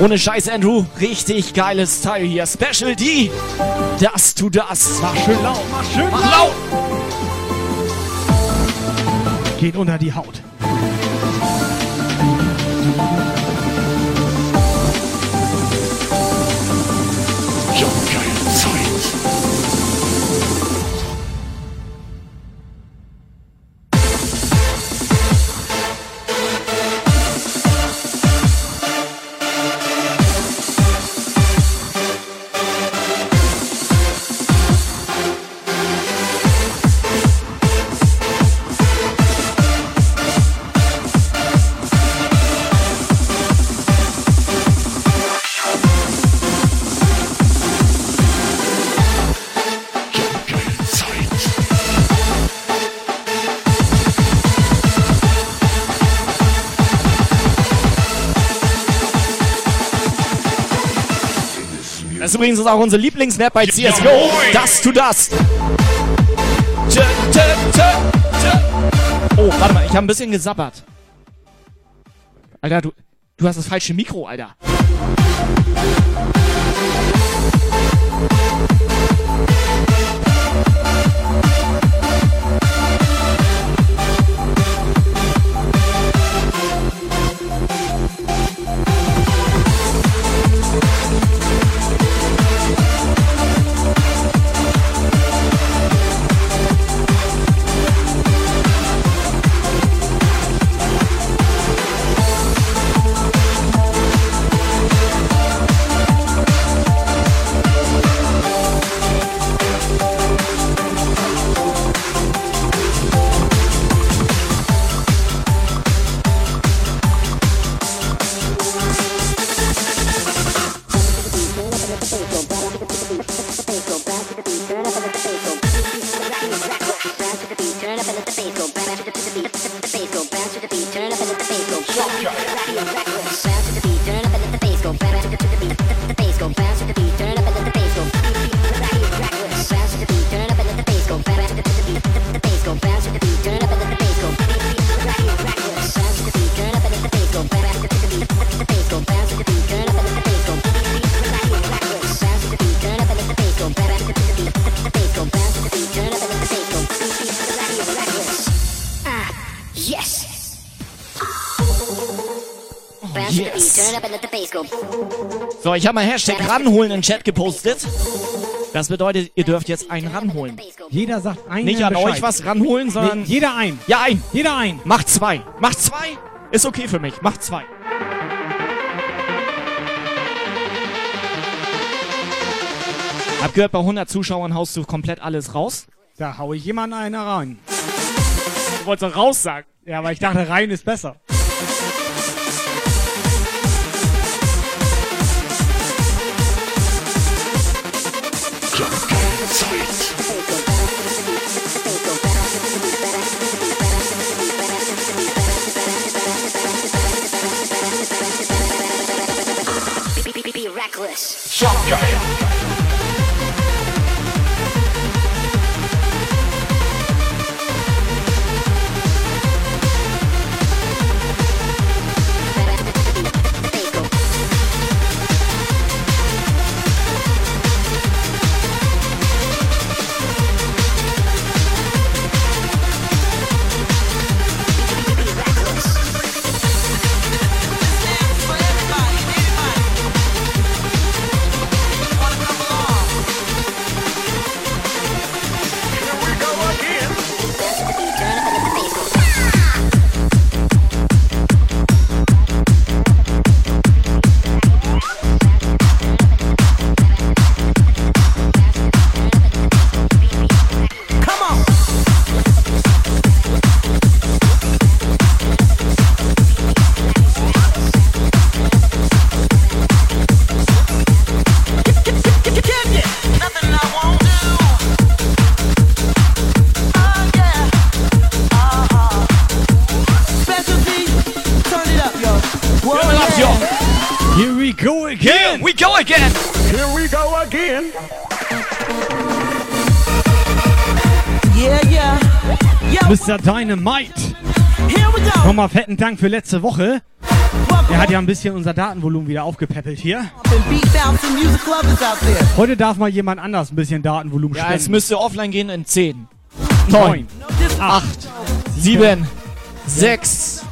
Ohne Scheiß, Andrew. Richtig geiles Teil hier. Special D. Das to das. Mach schön laut, mach schön Mach laut. laut. Geht unter die Haut. Das ist übrigens auch unsere Lieblingsmap bei CSGO. Das to tö. Oh, warte mal, ich habe ein bisschen gesabbert. Alter, du, du hast das falsche Mikro, Alter. So, ich habe mal Hashtag ranholen in den Chat gepostet. Das bedeutet, ihr dürft jetzt einen ranholen. Jeder sagt einen Nicht an Bescheid. euch was ranholen, sondern. Nee, jeder ein. Ja, ein. Jeder ein. Macht zwei. Macht zwei. Ist okay für mich. Macht zwei. Hab gehört, bei 100 Zuschauern haust du komplett alles raus. Da hau ich jemand einer rein. Du wolltest doch raus sagen. Ja, aber ich dachte, rein ist besser. Reckless. Come Mr. Dynamite. Nochmal fetten Dank für letzte Woche. Er hat ja ein bisschen unser Datenvolumen wieder aufgepäppelt hier. Heute darf mal jemand anders ein bisschen Datenvolumen Ja, spenden. es müsste offline gehen in 10, Neun, 9, 8, 7, 6,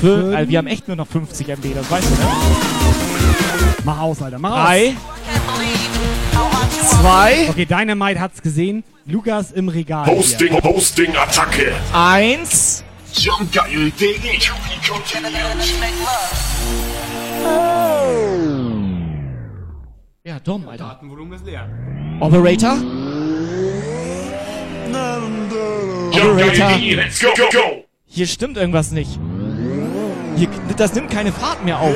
5. Also wir haben echt nur noch 50 MB, das weißt du, ne? Mach aus, Alter. Mach 3, aus. 2, Okay, Dynamite hat's gesehen. Lukas im Regal. Hosting, Hier. Hosting, Attacke. 1. Jump geil, Digga. Ja, dumm, Alter. Datenvolumen ist leer. Operator? Operator? Digga. Let's go, go, go. Hier stimmt irgendwas nicht. Hier, das nimmt keine Fahrt mehr auf.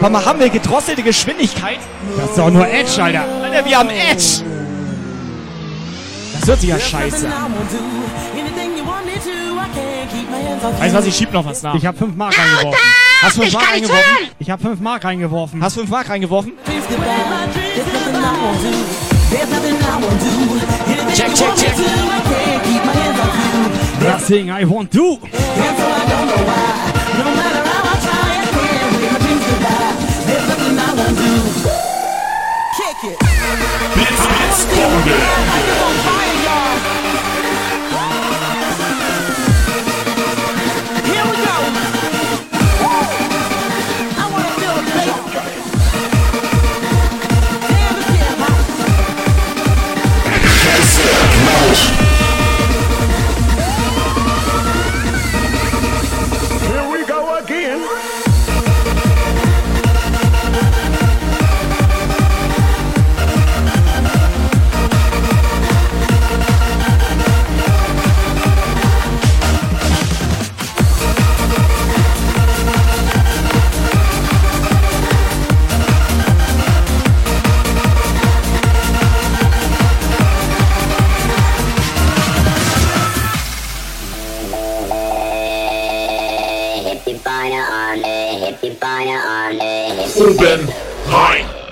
Warte mal, haben wir gedrosselte Geschwindigkeit? Das ist doch nur Edge, Alter. Alter, wir haben Edge. Das hört sich ja scheiße an. Weißt du was, ich schieb noch was nach. Ich hab 5 Mark reingeworfen. Hast du 5 Mark reingeworfen? Ich hab 5 Mark reingeworfen. Hast du 5 Mark reingeworfen? Check, check, check. Nothing I won't do. It's, it's, it's,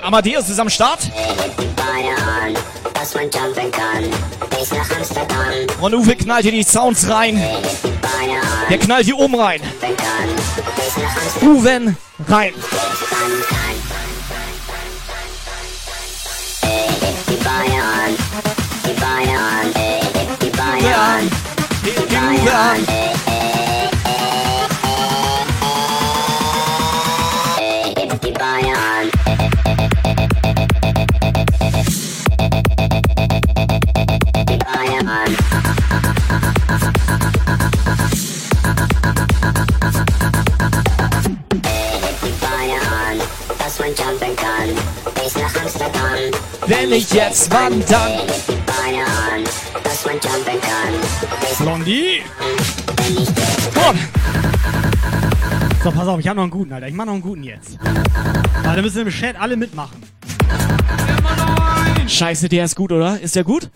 Amadeus ist am Start. Und Uwe knallt hier die Sounds rein. Der knallt hier oben rein. Uwen rein. die Beine an, die Beine an, die Beine Uwe an, Uwe die Beine an. Wenn ich jetzt wandern. Blondie! Komm! So, pass auf, ich hab noch einen guten, Alter. Ich mach noch einen guten jetzt. Aber da müssen im Chat alle mitmachen. Scheiße, der ist gut, oder? Ist der gut?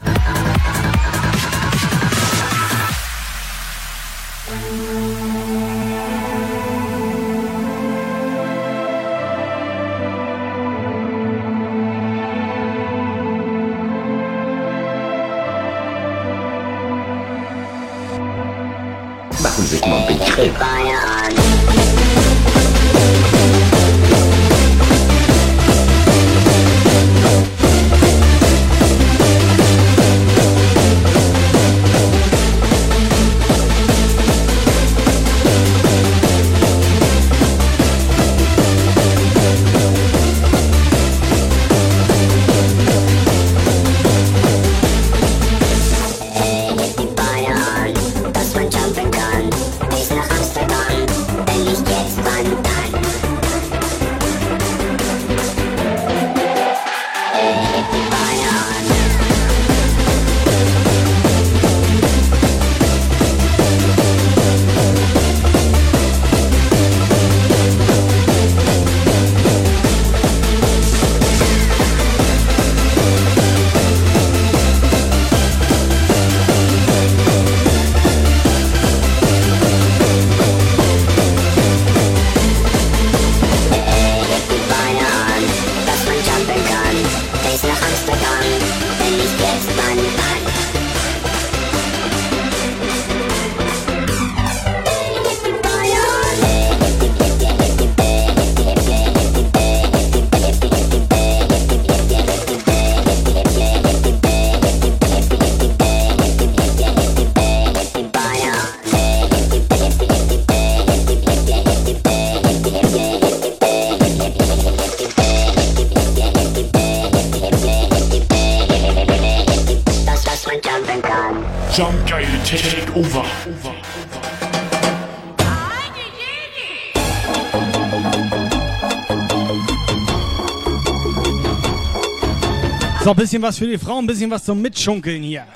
Bisschen was für die Frauen, ein bisschen was zum Mitschunkeln hier.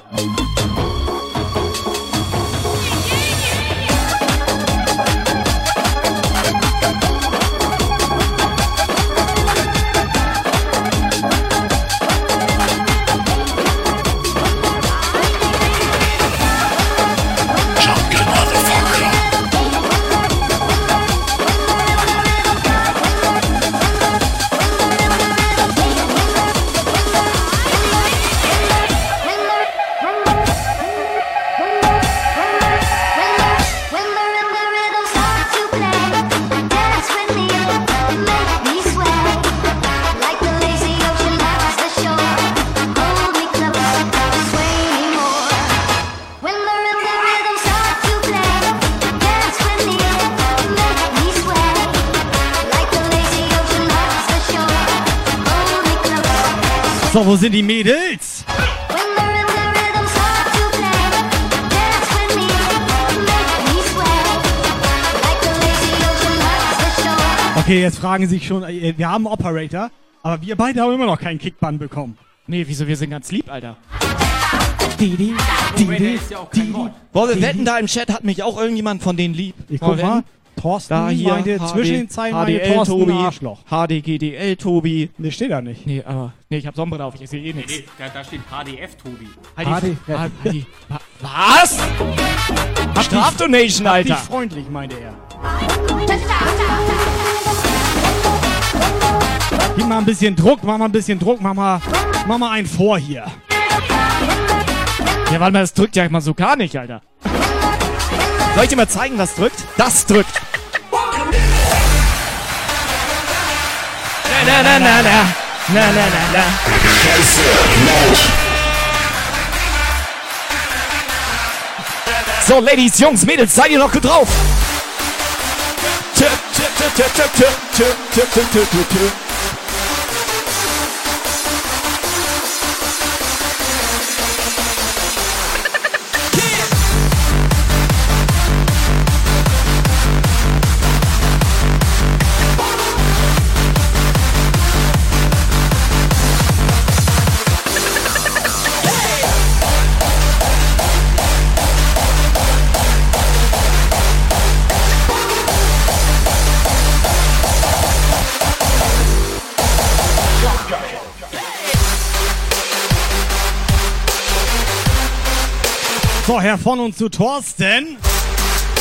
Wo sind die Mädels? Okay, jetzt fragen sich schon, äh, wir haben einen Operator, aber wir beide haben immer noch keinen Kickbann bekommen. Nee, wieso? Wir sind ganz lieb, Alter. Didi, Didi, Didi. Boah, wir wetten, da im Chat hat mich auch irgendjemand von denen lieb. Ich guck mal? Thorsten Da hier, meinte HD, zwischen den Zeilen meinte HDL Thorsten Tobi, Arschloch. HDGDL Tobi. Nee, steht da nicht. Nee, aber, nee, ich hab Sonnenbrille auf, ich sehe eh nichts. Nee, da, da steht HDF, Tobi. HD. wa- Was? Strafdonation, Hab Alter. dich freundlich, meinte er. Gib mal ein bisschen Druck, mach mal ein bisschen Druck, mach mal, mach mal einen vor hier. Ja, warte mal, das drückt ja mal so gar nicht, Alter. Soll ich dir mal zeigen, was drückt? Das drückt. Na, na, na, na, na. Na, na, na, na. So, Ladies, Jungs, Mädels, seid ihr noch gut drauf? Tö, tö, tö, tö, tö, tö, tö, tö, tö, tö, tö, Herr von uns zu Thorsten.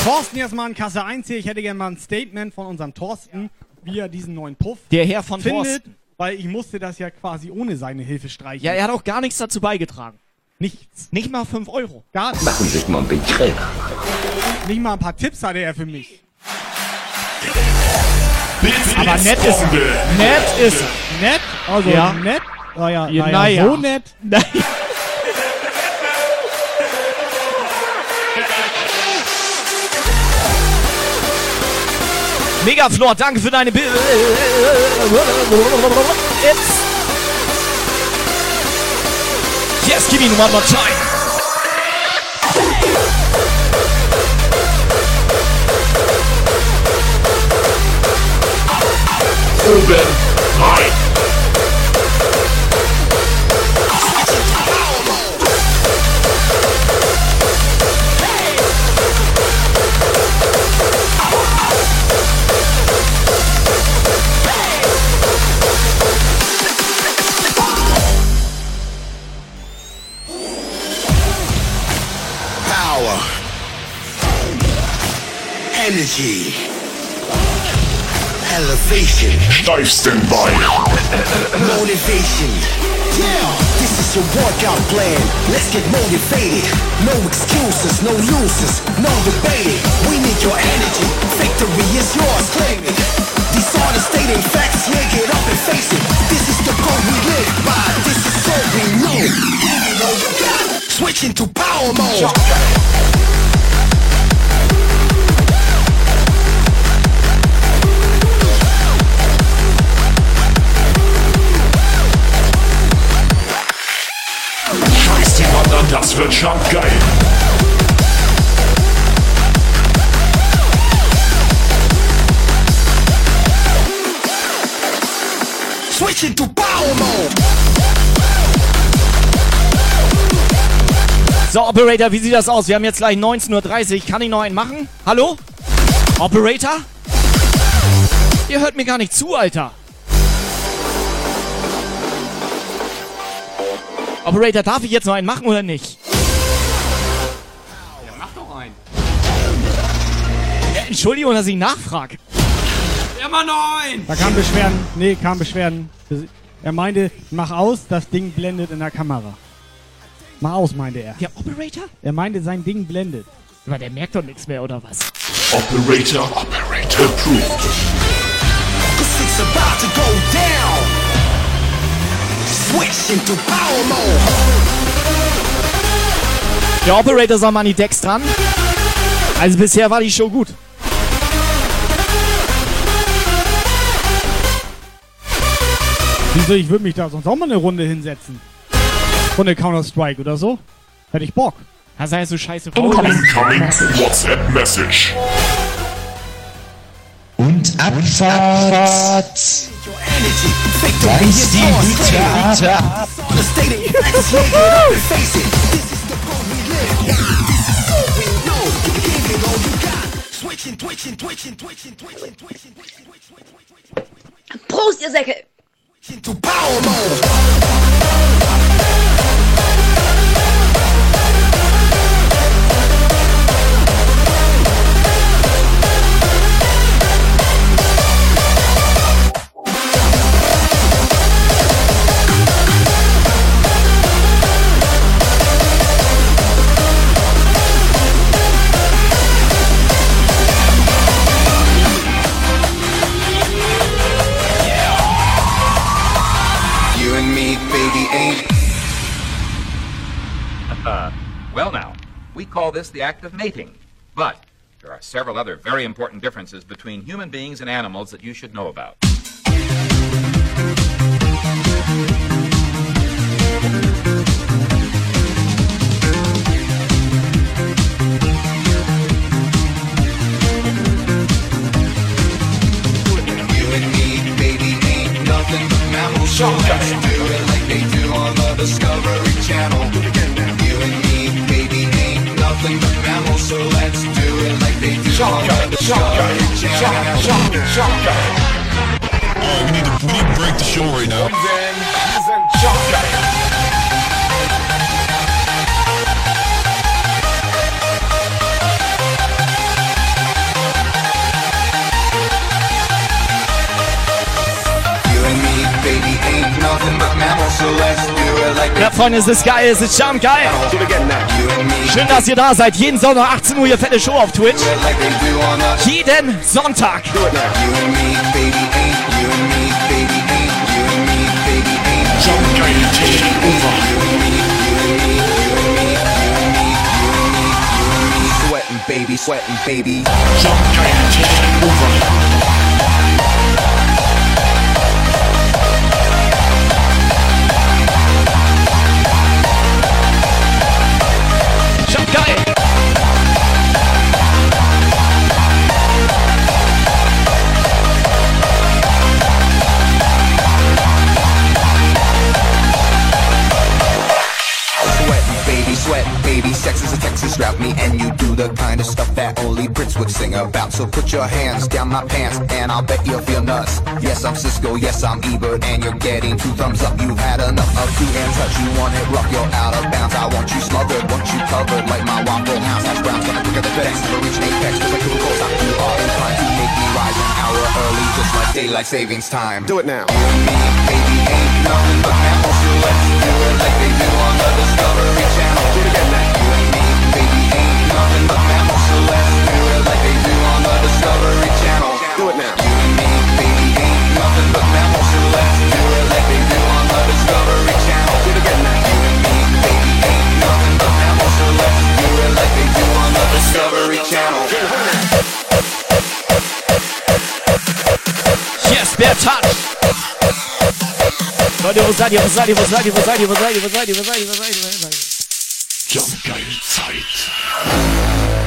Thorsten erstmal in Kasse 1 hier. Ich hätte gerne mal ein Statement von unserem Thorsten, wie er diesen neuen Puff Der Herr von findet, Thorsten. weil ich musste das ja quasi ohne seine Hilfe streichen. Ja, er hat auch gar nichts dazu beigetragen. Nichts. Nicht mal 5 Euro. Gar nichts. Machen Sie sich mal ein Betrag. Nicht mal ein paar Tipps hatte er für mich. Aber nett ist er. Nett ist er. Nett? Also Ja. nett? Naja, Ja, naja, naja. so nett. Nein. Megaflor, danke für deine Bilder. Yes, give me one more time. Oben rein. Energy. Elevation. Steifsten Bein. Motivation. Yeah, this is your workout plan. Let's get motivated. No excuses, no losers, no debating. We need your energy. Victory is yours, claim it. These are the stating facts. Yeah, get up and face it. This is the code we live by. This is all we know. Give it all you got. Switch into power mode. Das wird schon geil. Switch into power mode. So, Operator, wie sieht das aus? Wir haben jetzt gleich 19.30 Uhr. Kann ich noch einen machen? Hallo? Operator? Ihr hört mir gar nicht zu, Alter. Operator, darf ich jetzt noch einen machen oder nicht? Ja, mach doch einen. Äh, Entschuldigung, dass ich nachfrage. Ja, mal neun! Da kam Beschwerden. Nee, kam Beschwerden. Er meinte, mach aus, das Ding blendet in der Kamera. Mach aus, meinte er. Der Operator? Er meinte, sein Ding blendet. Aber der merkt doch nichts mehr, oder was? Operator, Operator approved. Cause it's about to go down. Switch into power mode. Der Operator soll mal an die Decks dran. Also bisher war die Show gut. Wieso, ich würde mich da sonst auch mal eine Runde hinsetzen. Runde Counter-Strike oder so. Hätte ich Bock. Da sei so scheiße Incoming WhatsApp Message. Und Abfahrt. Victory Reiß is die yours, Hütte claim it. Well, now, we call this the act of mating. But there are several other very important differences between human beings and animals that you should know about. You and me, baby, ain't nothing but mammals. So let's do it like they do on the Discovery Channel. But mammals. So let's do it like they do on the Discovery Channel. Oh, we need to, we need to break the show right now. Ja, Freunde, es ist geil, es ist charm geil. Schön, dass ihr da seid. Jeden Sonntag 18 Uhr ihr fette Show auf Twitch. Jeden Sonntag. Baby, sweating, baby. Jump, over. Sex is a Texas rap me, and you do the kind of stuff that only Brits would sing about. So put your hands down my pants, and I'll bet you'll feel nuts. Yes, I'm Cisco, yes, I'm Ebert, and you're getting two thumbs up. You've had enough of two and touch. You want it rough, you're out of bounds. I want you smothered, want you covered like my Waffle House. Hash browns gonna quicker than FedEx, never reach apex. Just like Google Stop, you are inclined to make me rise an hour early, just like daylight savings time. Do it now. You and me, baby, ain't nothing but mammals. So let's do it like they do on the Discovery Channel. Do it again now. It now. You and me, baby, ain't nothing but mammals. So let's do it like they do on the Discovery Channel. Do it again now. You and me, baby, ain't nothing but mammals. So let's do it like they do on the Discovery Channel. Yes, der Touch. Leute, wo seid ihr, wo seid ihr, wo seid ihr, wo seid ihr, wo seid ihr, wo seid ihr, wo seid ihr, wo seid ihr, wo seid ihr? Jump geil Zeit.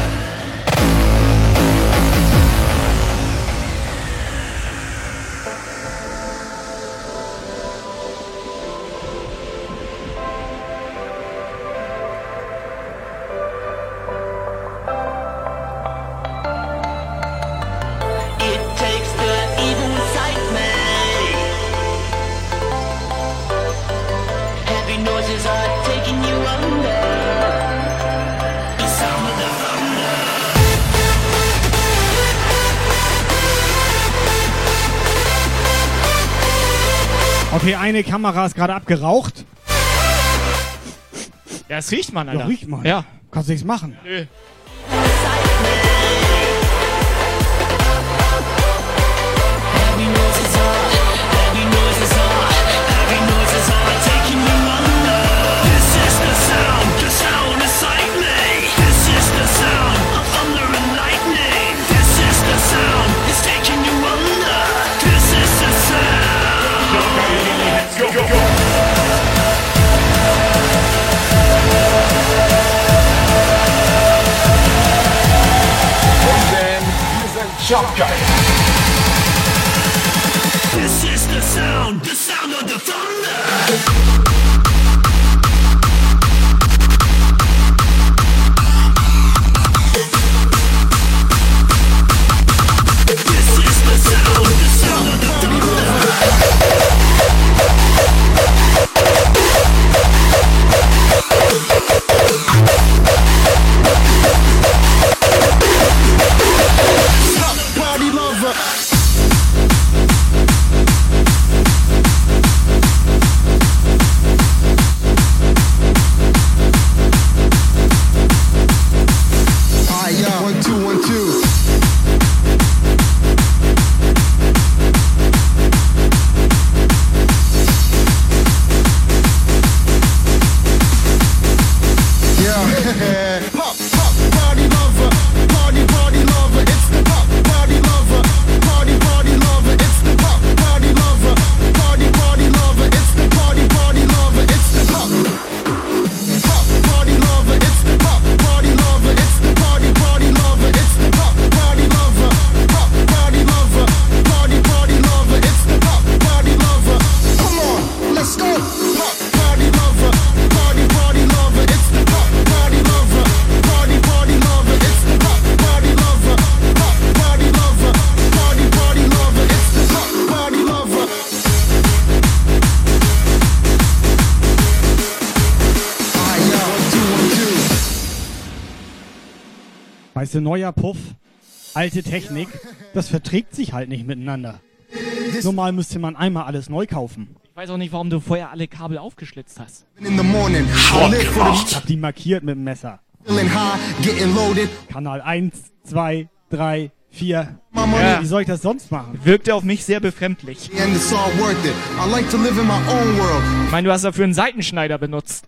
Eine Kamera ist gerade abgeraucht. Ja, es riecht man, Alter. Ja, riech mal. Ja. Kannst nichts machen. Nö. This is the sound. Neuer Puff, alte Technik, das verträgt sich halt nicht miteinander. Normal müsste man einmal alles neu kaufen. Ich weiß auch nicht, warum du vorher alle Kabel aufgeschlitzt hast. Ich hab die markiert mit dem Messer. Kanal 1, 2, 3, 4. Ja. Wie soll ich das sonst machen? Wirkte auf mich sehr befremdlich. And it's all worth it. I like to live in my own world. Ich meine, du hast dafür einen Seitenschneider benutzt.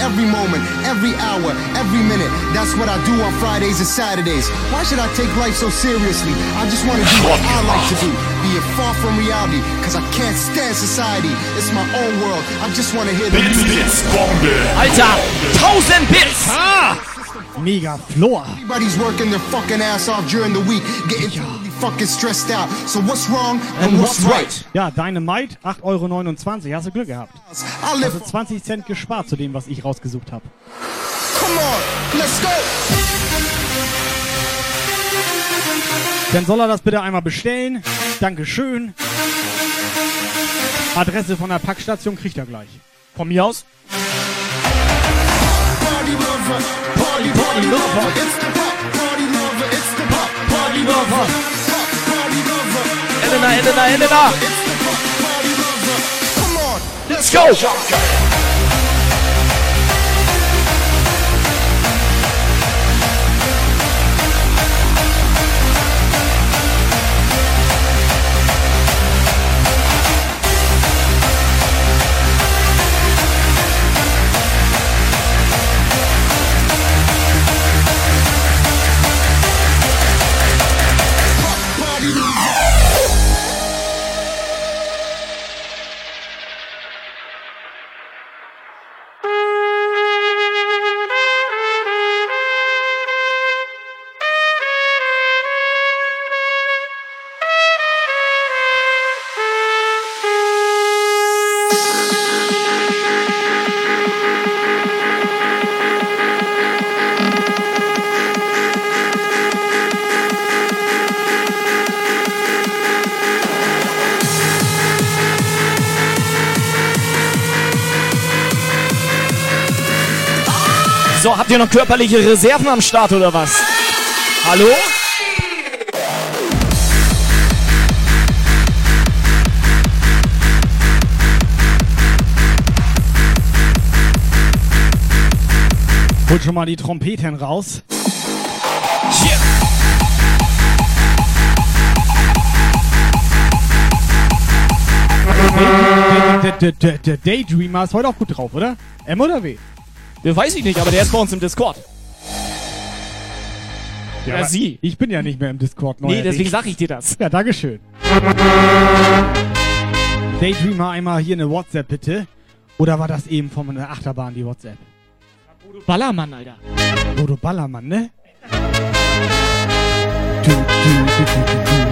Every moment, every hour, every minute. That's what I do on Fridays and Saturdays. Why should I take life so seriously? I just want to do what I like to do. Be it far from reality, cause I can't stand society. It's my own world. I just want to hear the music. Alter, 1000 Bits! Ah! Mega Floor. Everybody's working their fucking ass off during the week, getting totally fucking stressed out. So what's wrong and, what's right? Ja, Dynamite, 8,29 Euro. Hast du Glück gehabt. Also 20 Cent gespart zu dem, was ich rausgesucht habe. Come on, let's go. Dann soll er das bitte einmal bestellen. Dankeschön. Adresse von der Packstation kriegt er gleich. Von mir aus? Party party, party lover. It's the pop, party lover. It's the pop, party lover. Pop, party lover. Elena, Elena, Elena! It's the pop, party lover. Come on, Let's go! Ihr noch körperliche Reserven am Start oder was? Hallo? Holt schon mal die Trompeten raus. Der, der, der, der Daydreamer ist heute auch gut drauf, oder? M oder W? Der weiß ich nicht, aber der ist bei uns im Discord. Ja, aber sie. Ich bin ja nicht mehr im Discord. Nee, neuerdings. deswegen sag ich dir das. Ja, Dankeschön. Daydreamer einmal hier eine WhatsApp bitte. Oder war das eben von der Achterbahn die WhatsApp? Ballermann, Alter. Bodo Ballermann, ne? Du, du, du,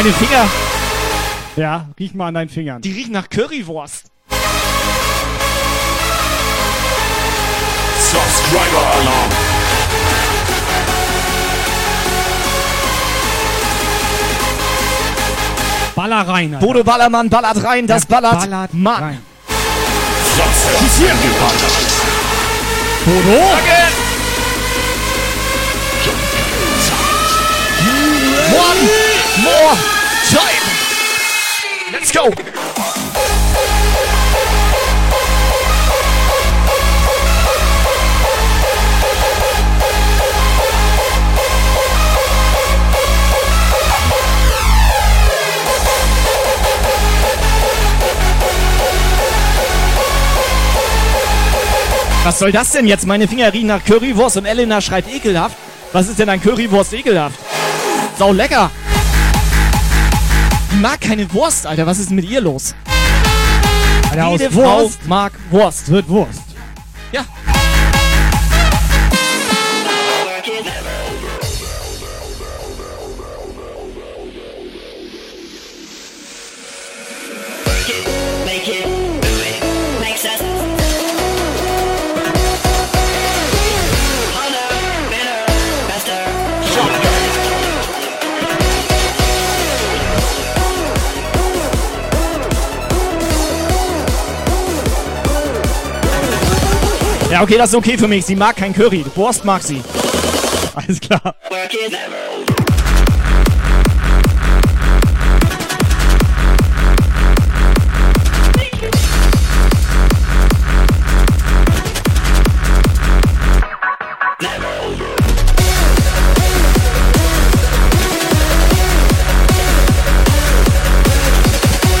Meine Finger, Ja, riech mal an deinen Fingern. die riechen nach Currywurst. Subscriber Alarm. Baller rein, Alter. Bodo Ballermann ballert rein, das ballert, ballert Mann. rein. Fratz hier geballert. Bodo? One more time. Let's go. Was soll das denn jetzt? Meine Finger riechen nach Currywurst und Elena schreibt ekelhaft. Was ist denn an Currywurst ekelhaft? Sau lecker. Die mag keine Wurst, Alter. Was ist denn mit ihr los? Alter, aus Jede Frau Wurst mag Wurst. wird Wurst. Ja. Ja, okay, das ist okay für mich. Sie mag kein Curry. Wurst mag sie. Alles klar.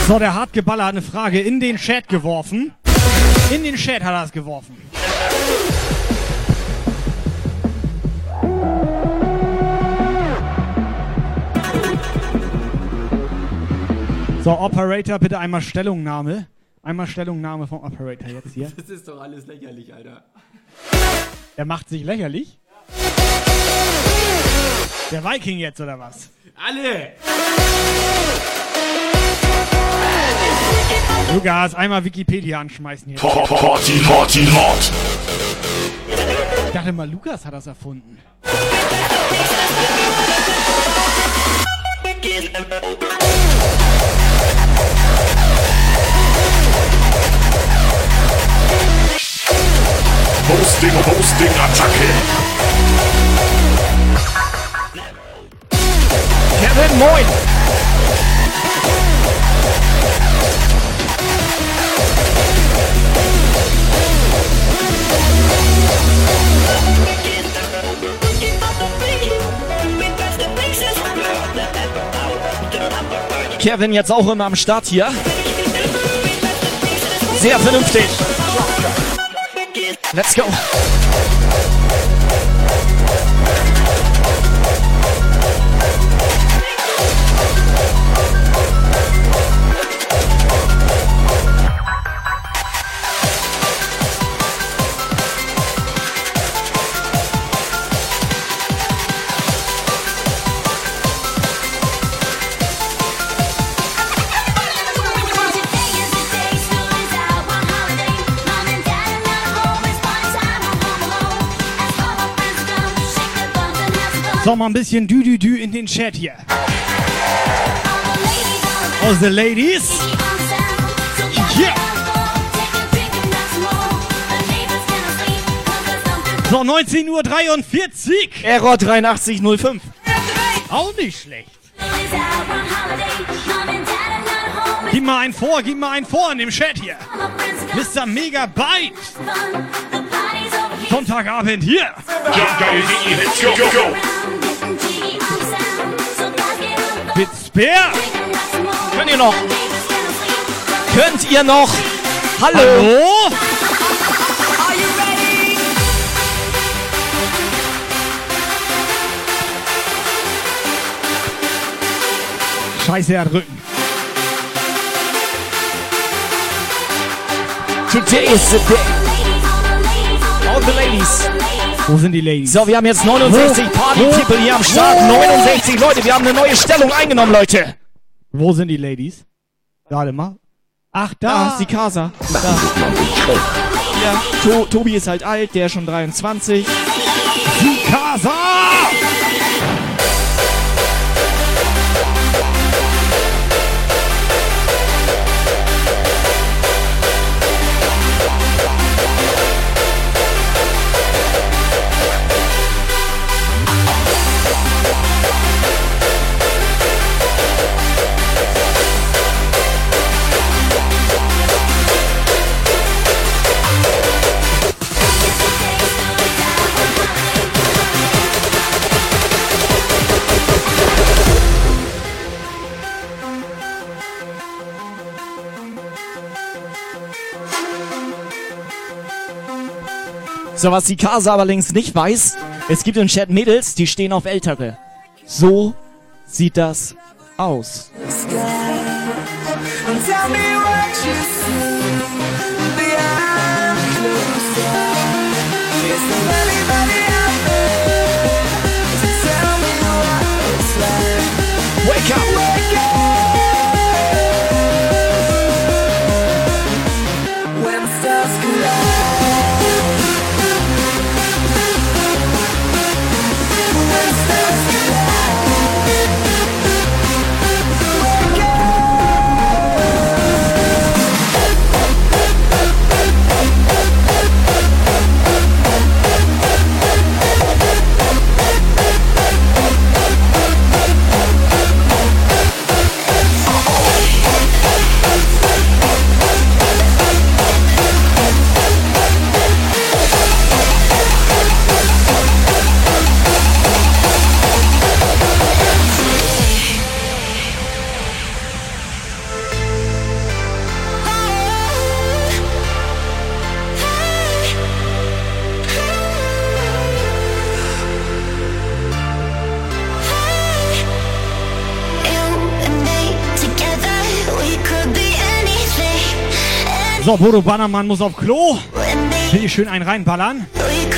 So, der Hartgeballer hat eine Frage in den Chat geworfen. In den Chat hat er es geworfen. So, Operator, bitte einmal Stellungnahme. Einmal Stellungnahme vom Operator jetzt hier. (laughs) Das ist doch alles lächerlich, Alter. Der macht sich lächerlich. Der Viking jetzt, oder was? Alle! Lukas, einmal Wikipedia anschmeißen hier. Party, Party, hot. Ich dachte mal, Lukas hat das erfunden. Hosting, Hosting, Attacke. Kevin, moin! Kevin jetzt auch immer am Start hier. Sehr vernünftig. Let's go. So, mal ein bisschen Dü-Dü-Dü in den Chat hier. Aus the Ladies. Yeah. So, 19.43 Uhr. Error 8305. Auch nicht schlecht. Gib mal einen vor, gib mal einen vor in dem Chat hier. Mr. Megabyte. Sonntagabend hier. Go, go, go. Witzbär. Könnt ihr noch? Könnt ihr noch? Hallo? Hallo? Scheiße, er hat Rücken. Today is the day. All the ladies. Wo sind die Ladies? So, wir haben jetzt 69 Wo? Party Wo? People hier am Start. Wo? 69 Leute, wir haben eine neue Stellung eingenommen, Leute. Wo sind die Ladies? Warte mal. Ach, Da da. ist die Casa. Da. Ja, to Tobi ist halt alt, der ist schon 23. Die Casa! So, was die Casa aber längst nicht weiß, es gibt im Chat Mädels, die stehen auf Ältere. So sieht das aus. Tell me So, Bodo Bannermann muss auf Klo. Will ich schön einen reinballern.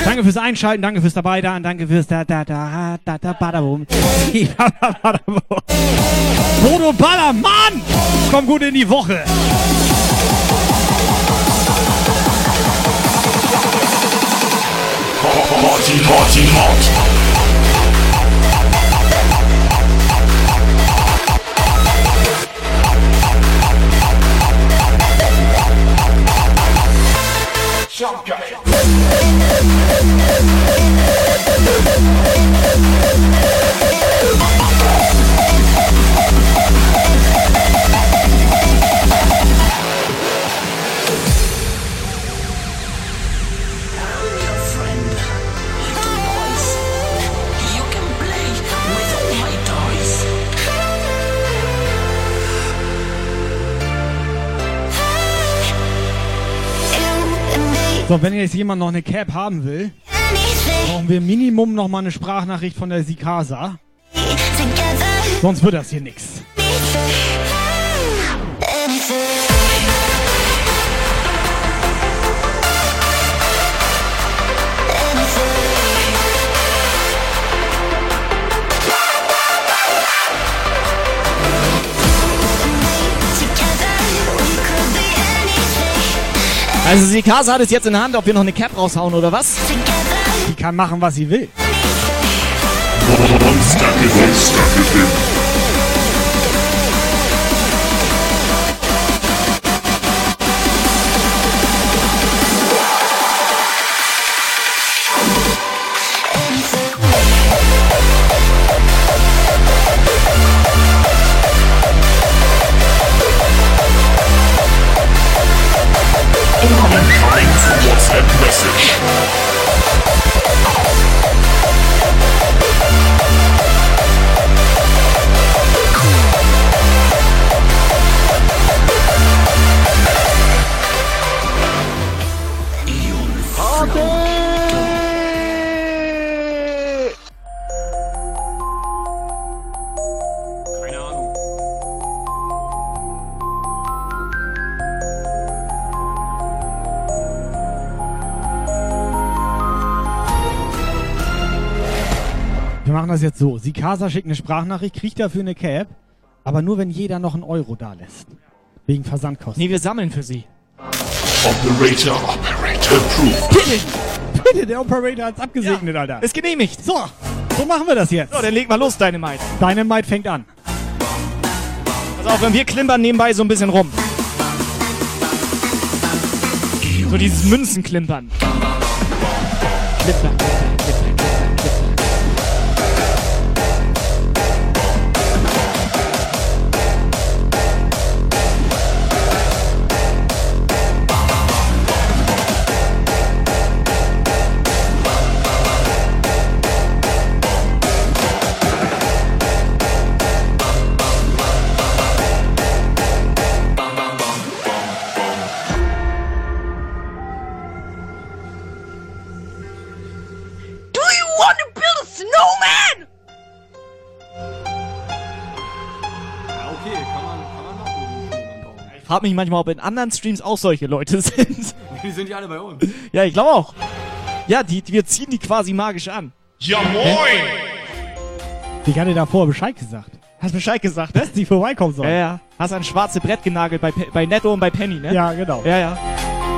Danke fürs Einschalten, danke fürs dabei da, danke fürs da da da da da badabum. Bodo Ballermann! Komm gut in die Woche. Party, Party, hot. Thank you. So, wenn jetzt jemand noch eine Cap haben will, brauchen wir Minimum noch mal eine Sprachnachricht von der Sikasa. Sonst wird das hier nix. Also Sikasa hat es jetzt in der Hand, ob wir noch eine Cap raushauen oder was? Die kann machen, was sie will. Monstergewinn, Monstergewinn. Incoming so. Sikasa schickt eine Sprachnachricht, kriegt dafür eine Cap, aber nur wenn jeder noch einen Euro da lässt. Wegen Versandkosten. Nee, wir sammeln für sie. Operator, Operator approved. Bitte! Bitte, der Operator hat's abgesegnet, Alter. Ist genehmigt. So, so machen wir das jetzt. So, dann leg mal los, Dynamite. Dynamite fängt an. Pass auf, wenn wir klimpern nebenbei so ein bisschen rum. So dieses Münzenklimpern. Klipper, frage mich manchmal, ob in anderen Streams auch solche Leute (laughs) sind. Die sind ja alle bei uns. ja, ich glaube auch. Ja, die, wir ziehen die quasi magisch an. Ja moin! Ich hatte davor Bescheid gesagt. Hast Bescheid gesagt, ne? Dass die vorbeikommen sollen. Ja, ja. Hast ein schwarze Brett genagelt bei, Pe- bei Netto und bei Penny, ne? Ja, genau. Ja, ja.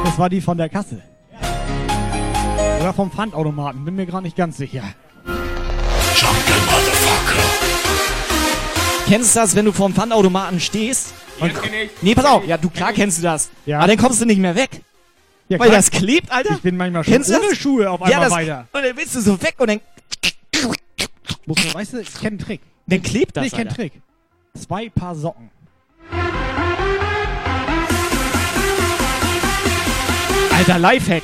Das war die von der Kasse. Oder vom Pfandautomaten, bin mir gerade nicht ganz sicher. Jungle Motherfucker. Kennst du das, wenn du vorm Pfandautomaten stehst? Und, nee, pass auf. Ja, du, klar kennst du das. Ja. Aber dann kommst du nicht mehr weg. Ja, Weil klar. das klebt, Alter. Ich bin manchmal schon Kennst ohne das? Schuhe auf ja, einmal das, weiter. Und dann willst du so weg und dann, Muss man, weißt du, ich kenne einen Trick. dann klebt das, ich kenne einen Trick. Zwei Paar Socken. Alter, Lifehack.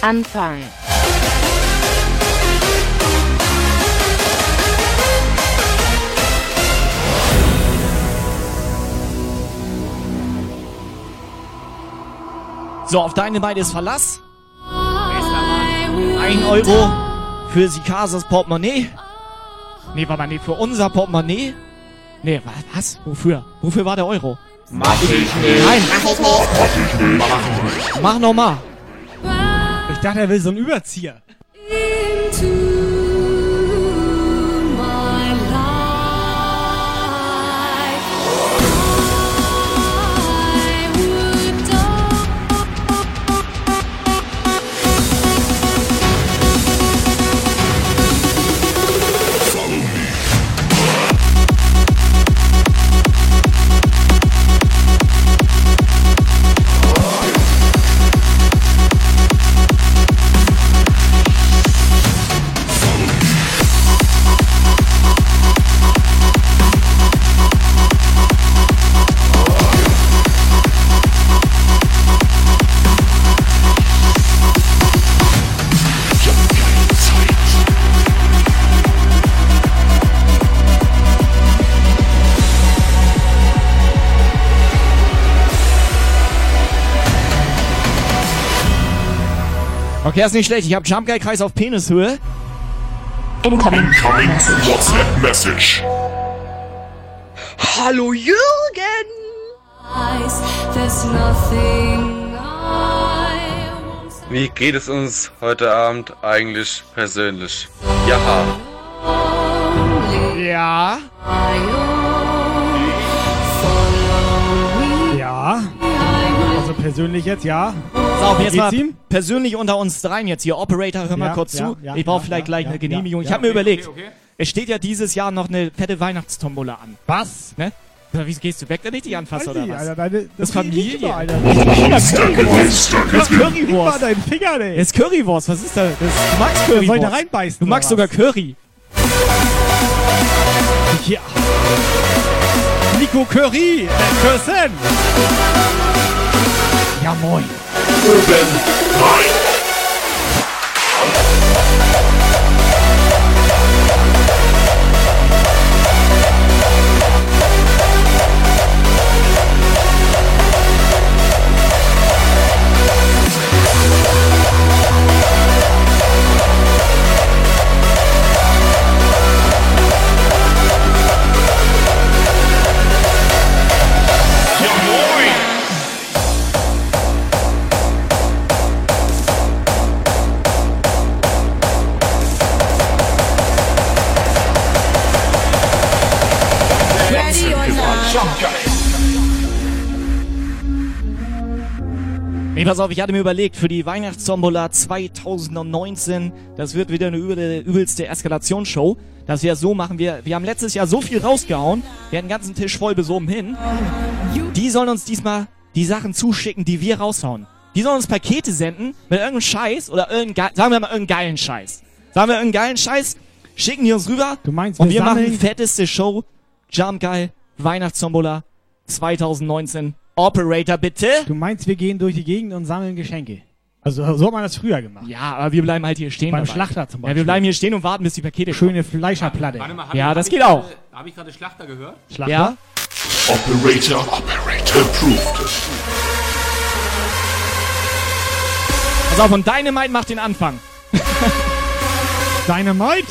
Anfang. So, auf deine Beine ist Verlass. Ein Euro für Sikasas Portemonnaie. Nee, war mal nee, für unser Portemonnaie. Nee, was? Wofür? Wofür war der Euro? Mach ich nicht. Nein. Mach ich nicht. Mach ich nicht. Mach nochmal. Ich dachte, er will so einen Überzieher. Okay, ist nicht schlecht. Ich habe Jump Guy Kreis auf Penishöhe. Incoming WhatsApp Message. Hallo Jürgen! Wie geht es uns heute Abend eigentlich persönlich? Ja. Ja. Ja. Also persönlich jetzt, ja. So, jetzt mal persönlich unter uns dreien jetzt hier. Operator, hör mal Ja, kurz ja, zu. ja, ich brauche vielleicht gleich eine Genehmigung. ich habe mir Okay, überlegt, okay, okay. es steht ja dieses Jahr noch eine fette Weihnachtstombola an. Was? Ne? Wie gehst du weg, wenn ich die anfasse oder ich, was? Alter, deine- das das ist geht nicht Familie. immer, Alter. Das ist Currywurst. Ist mal deinen Finger, ey. Das ist Currywurst. Was ist da? Das, du magst Currywurst. soll da reinbeißen, Du magst sogar Curry. Ja. Nico Curry. Cursen. Ja, moin. Ja, Nee, pass auf, ich hatte mir überlegt, für die Weihnachtstombola 2019, das wird wieder eine übel, übelste Eskalationsshow, dass wir es so machen, wir, wir haben letztes Jahr so viel rausgehauen, wir hatten den ganzen Tisch voll bis oben hin. Die sollen uns diesmal die Sachen zuschicken, die wir raushauen. Die sollen uns Pakete senden mit irgendeinem Scheiß oder irgendein, sagen wir mal irgendeinen geilen Scheiß. Sagen wir irgendeinen geilen Scheiß, schicken die uns rüber Du meinst, und wir machen sammeln- die fetteste Show, Jump Geil, Weihnachtstombola 2019. Operator bitte. Du meinst, wir gehen durch die Gegend und sammeln Geschenke? Also so hat man das früher gemacht. Ja, aber wir bleiben halt hier stehen. Beim dabei. Schlachter zum Ja, wir Beispiel. bleiben hier stehen und warten, bis die Pakete Schöne Fleischerplatte. Warte mal, hab Ja, ich- das hab geht ich auch. gerade- Hab ich gerade Schlachter gehört? Schlachter? Ja? Operator, Operator approved. Pass auf, und Dynamite macht den Anfang. Dynamite?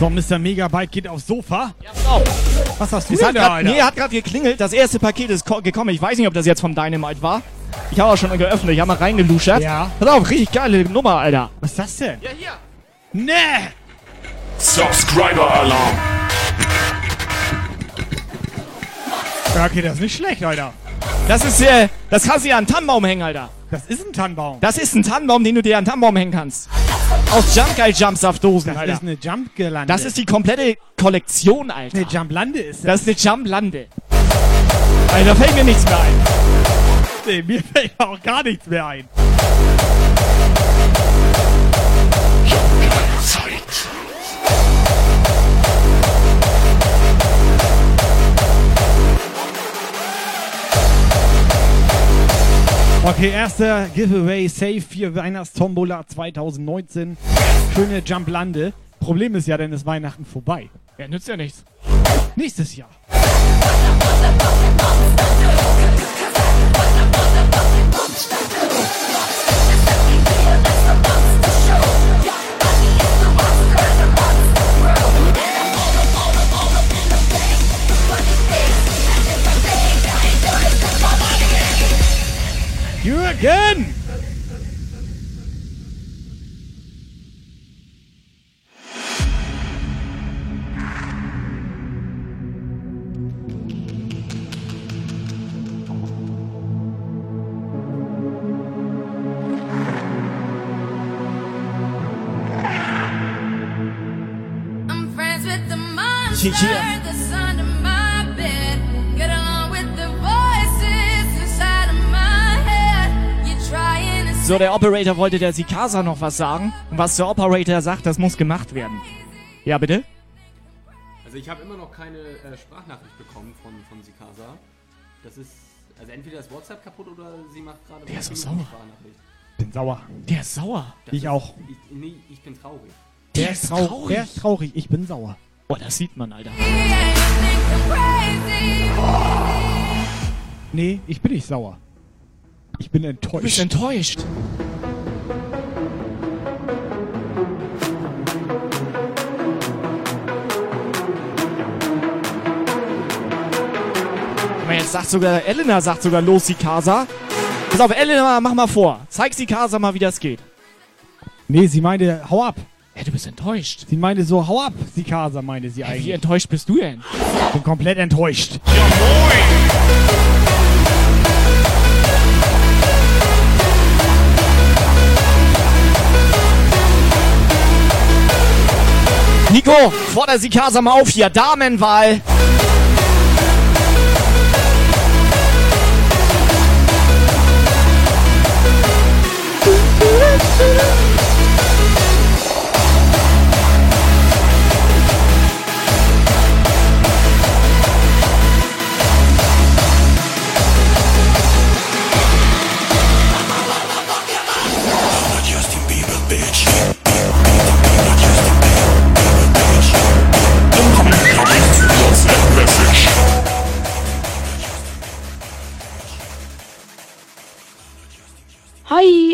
So, Mr. Megabyte geht aufs Sofa. Was hast du Es denn hat da, grad, Alter? nee, hat gerade geklingelt. Das erste Paket ist ko- gekommen. Ich weiß nicht, ob das jetzt vom Dynamite war. Ich habe auch schon geöffnet. Ich habe mal reingeluschert. Ja. Pass auf, richtig geile Nummer, Alter. Was ist das denn? Ja, hier. Nee! Subscriber Alarm. Ja, okay, das ist nicht schlecht, Alter. Das ist, äh, das kannst du ja an den Tannenbaum hängen, Alter. Das ist ein Tannenbaum. Das ist ein Tannenbaum, den du dir an den Tannenbaum hängen kannst. Aus Jump Guy Jumpsaft-Dosen, Das Alter. ist eine Jump-Gelande. Das ist die komplette Kollektion, Alter. eine Jump-Lande ist Das ist eine Jump-Lande. Alter, da fällt mir nichts mehr ein. Nee, mir fällt auch gar nichts mehr ein. Okay, erster Giveaway Safe für Weihnachtstombola 2019. Schöne Jump-Lande. Problem ist ja, dann ist Weihnachten vorbei. Ja, nützt ja nichts. Nächstes Jahr. Jürgen! I'm friends with the monster Yeah. So, der Operator wollte der Sikasa noch was sagen. Und was der Operator sagt, das muss gemacht werden. Ja, bitte? Also ich habe immer noch keine äh, Sprachnachricht bekommen von, von Sikasa. Das ist, also entweder ist WhatsApp kaputt oder sie macht gerade Der ist so sauer. Bin sauer. Der ist sauer. Das Ich ist- auch. Ich, nee, ich bin traurig. Der ist traurig. Der ist traurig. Ich bin sauer. Boah, das sieht man, Alter. Nee, ich bin nicht sauer. Ich bin Du enttäuscht. bist enttäuscht. Aber jetzt sagt sogar, Elena sagt sogar los, Sikasa. Pass auf, Elena, mach mal vor. Zeig Sikasa mal, wie das geht. Nee, sie meinte, hau ab. Ja, du bist enttäuscht. Sie meinte so, hau ab, Sikasa, meinte sie Hey, wie eigentlich. enttäuscht bist du denn? Ich bin komplett enttäuscht. Nico, forder Sikasa mal auf hier. Damenwahl.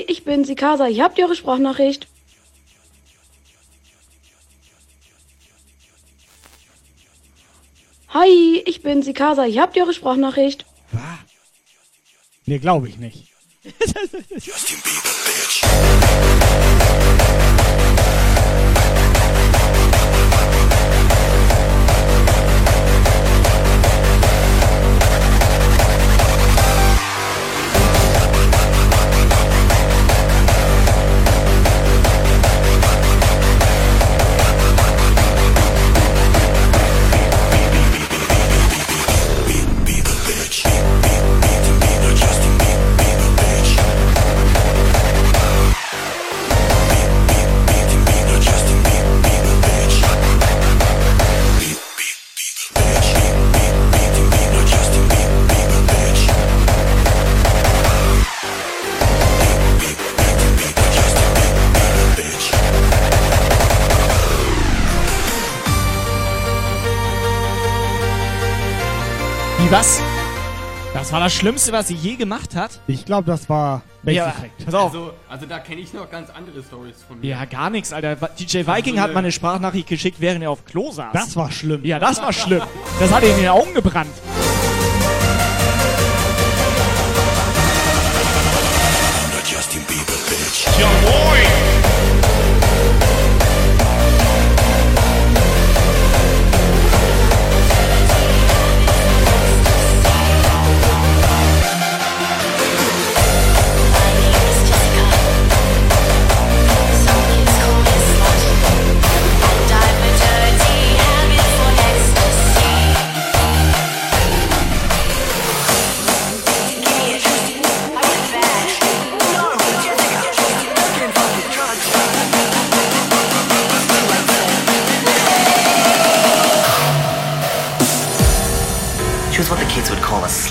Ich bin Sikasa. Hier habt ihr eure Sprachnachricht. Hi, ich bin Sikasa. Hier habt ihr eure Sprachnachricht. Nee, glaube ich nicht. Wie was? Das war das Schlimmste, was sie je gemacht hat. Ich glaube, das war Bass Ja, Effect. pass auf. Also, also da kenne ich noch ganz andere Stories von mir. Ja, gar nichts, Alter. DJ Viking Also hat eine- mal eine Sprachnachricht geschickt, während er auf Klo saß. Das war schlimm. Ja, das war schlimm. Das hat ihm in den Augen gebrannt. Justin Bieber, bitch. Ja, moin!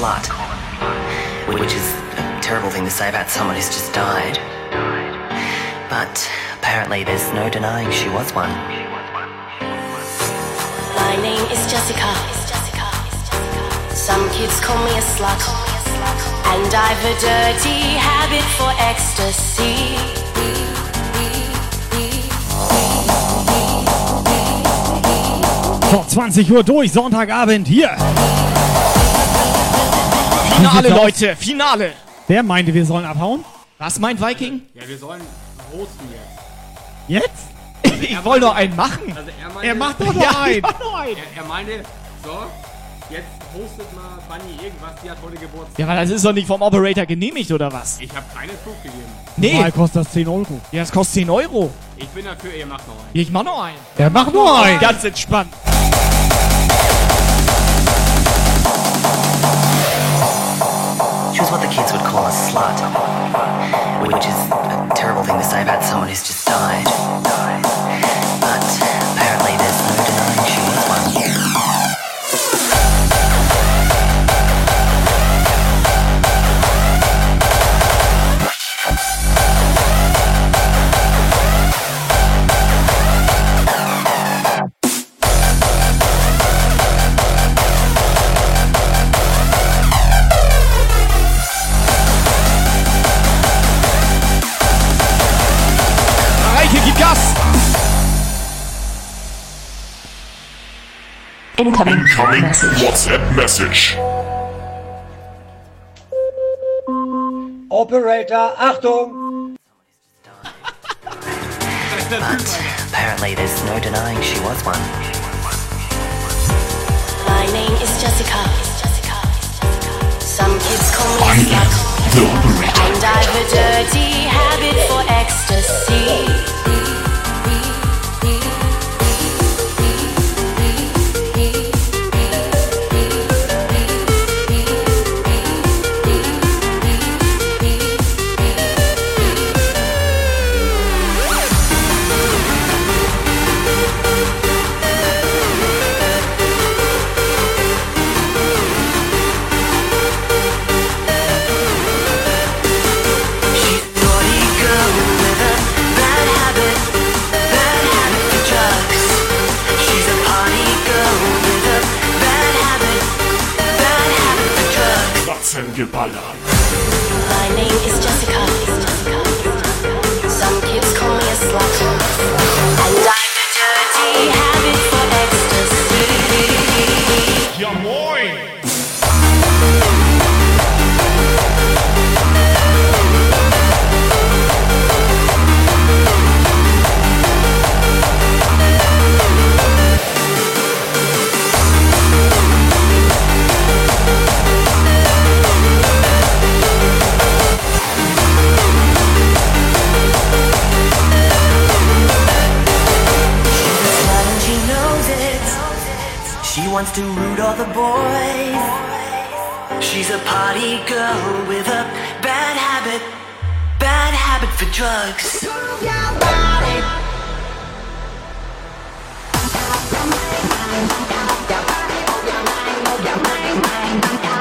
Slut, which is a terrible thing to say about someone who's just died. But apparently, there's no denying she was one. My name is Jessica. Some kids call me a slut. And I've a dirty habit for ecstasy. So, 20 Uhr durch, Sonntagabend hier. Finale? Leute, Finale. Wer meinte, wir sollen abhauen? Was meint Viking? Ja, wir sollen roasten jetzt. Jetzt? (laughs) Ich wollte noch einen machen. Also er, meinte, Er macht doch (laughs) noch Ja, einen. ich mach noch einen. Er, er meinte, so, jetzt hostet mal Bunny irgendwas, die hat heute Geburtstag. Ja, aber das ist doch nicht vom Operator genehmigt, oder was? Ich habe keine Proof gegeben. Nee. Mal kostet das 10 Euro. Ja, das kostet 10 Euro. Ich bin dafür, ihr macht noch einen. Ich mach noch einen. Er macht nur einen. Ganz entspannt. She was what the kids would call a slut, which is a terrible thing to say about someone who's just died. Incoming WhatsApp Message. Operator, Achtung! But apparently, there's no denying she was one. My name is Jessica. Some kids call me a slut. And I've a dirty habit for ecstasy. My name is Jessica. Wants to root all the boys. She's a party girl with a bad habit, bad habit for drugs. Move your body, move your body,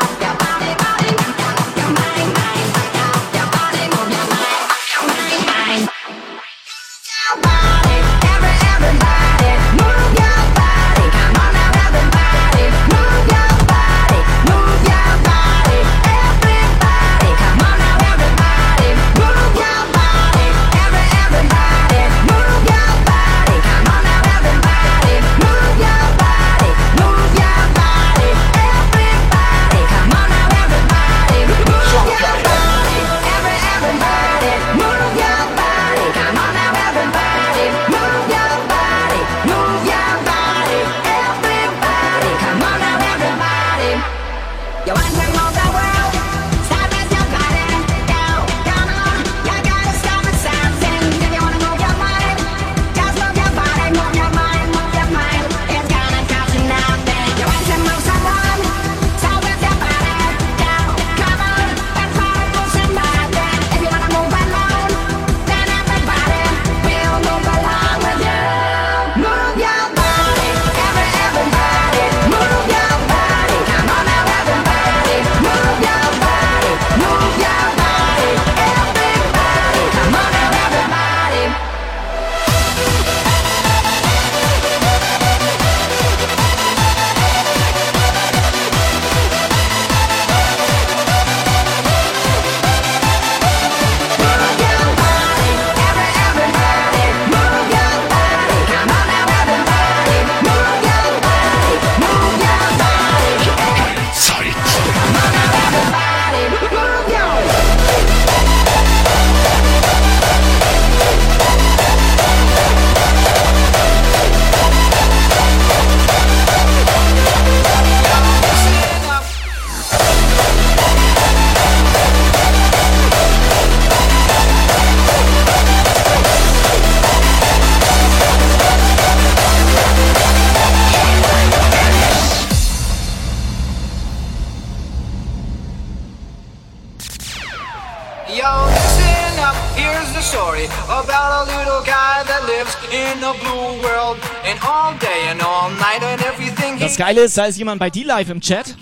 Geile ist, da ist jemand bei D-Live im Chat.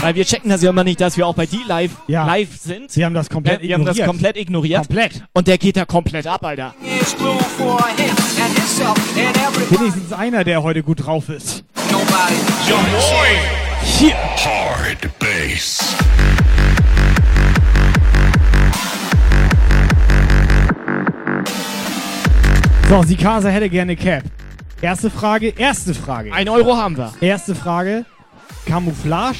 Weil wir checken das ja immer nicht, dass wir auch bei D-Live live sind. Sie haben das komplett Äh, wir haben das ignoriert. komplett ignoriert. Komplett. Und der geht da komplett ab, Alter. Wenigstens einer, der heute gut drauf ist. Nobody. Ja moin! Hier. Hard bass. So, Sikasa hätte gerne Cap. Erste Frage, erste Frage. Ein Euro haben wir. Erste Frage, Camouflage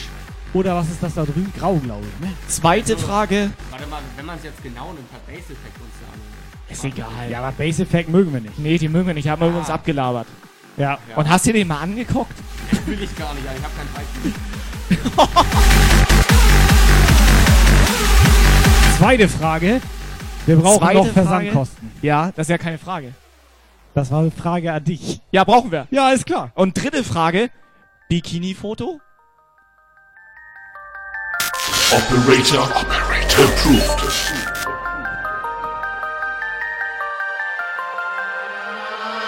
oder was ist das da drüben? Grau, glaube ich, ne? Zweite Frage. Warte mal, wenn man es jetzt genau nimmt, hat Base Effect uns da Ist egal. Ja, aber Base Effect mögen wir nicht. Nee, die mögen wir nicht. Haben wir uns abgelabert. Ja. Und hast du den mal angeguckt? (laughs) Will ich gar nicht, also ich habe kein Beispiel. (laughs) Zweite Frage, wir brauchen Zweite noch Frage. Versandkosten. Ja, das ist ja keine Frage. Das war eine Frage an dich. Ja, brauchen wir. Ja, ist klar. Und dritte Frage. Bikini-Foto? Operator, Operator approved.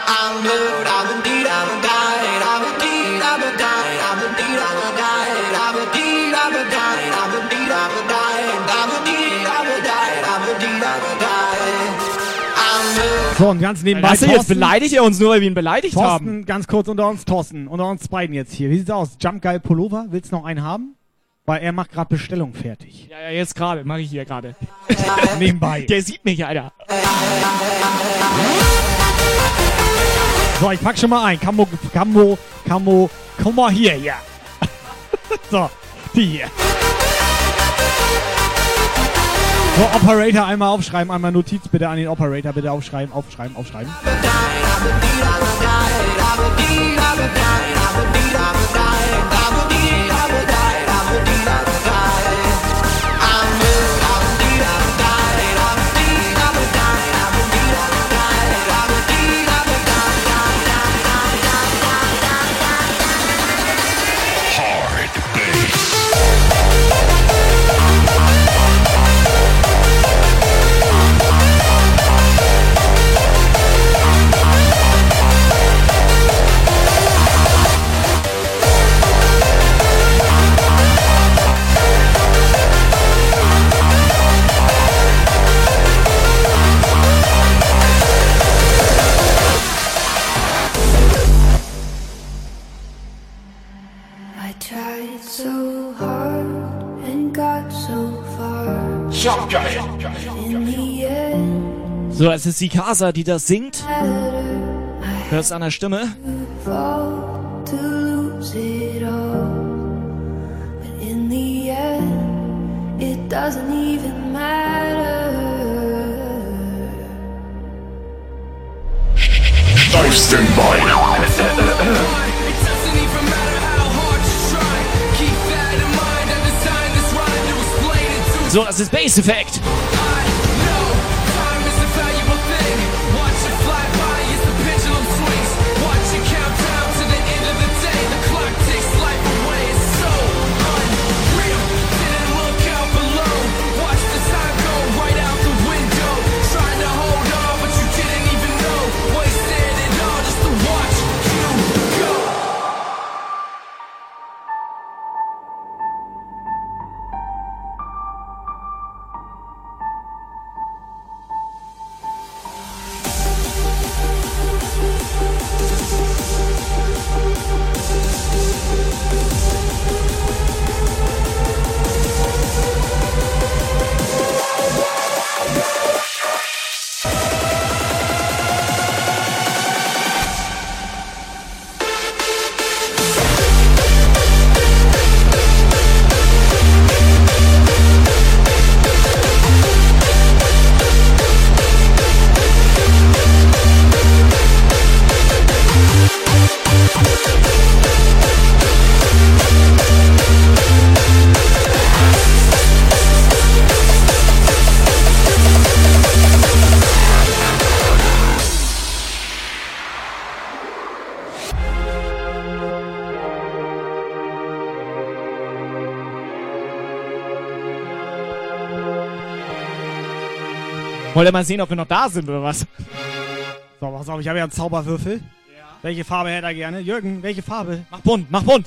I'm blue, I'm indeed, I'm a dying, I'm indeed, I'm a dying, I'm indeed, I'm a dying, So, und ganz nebenbei Hast du jetzt Thorsten. beleidigt er uns nur, weil wir ihn beleidigt Thorsten, haben? ganz kurz unter uns, Thorsten, unter uns beiden jetzt hier. Wie sieht's aus? Jump Guy Pullover? Willst du noch einen haben? Weil er macht gerade Bestellung fertig. Ja, ja, jetzt gerade. Mache ich hier gerade. (laughs) Nebenbei. Der sieht mich, Alter. So, ich pack schon mal ein. Camo, Camo, Camo, komm mal hier, ja. (laughs) so, die hier. So, Operator einmal aufschreiben, einmal Notiz bitte an den Operator, bitte aufschreiben, aufschreiben, aufschreiben. So, es ist die Casa, die das singt. Hörst an der Stimme. it it doesn't even matter. Dive Standby. It doesn't even matter how hard you try. Keep that in mind. I designed this rhyme to explain it to So, das ist Bass Effect. Wollt ihr mal sehen, ob wir noch da sind oder was? So, Pass auf, ich habe ja einen Zauberwürfel. Welche Farbe hätte er gerne? Jürgen, welche Farbe? Mach bunt, mach bunt.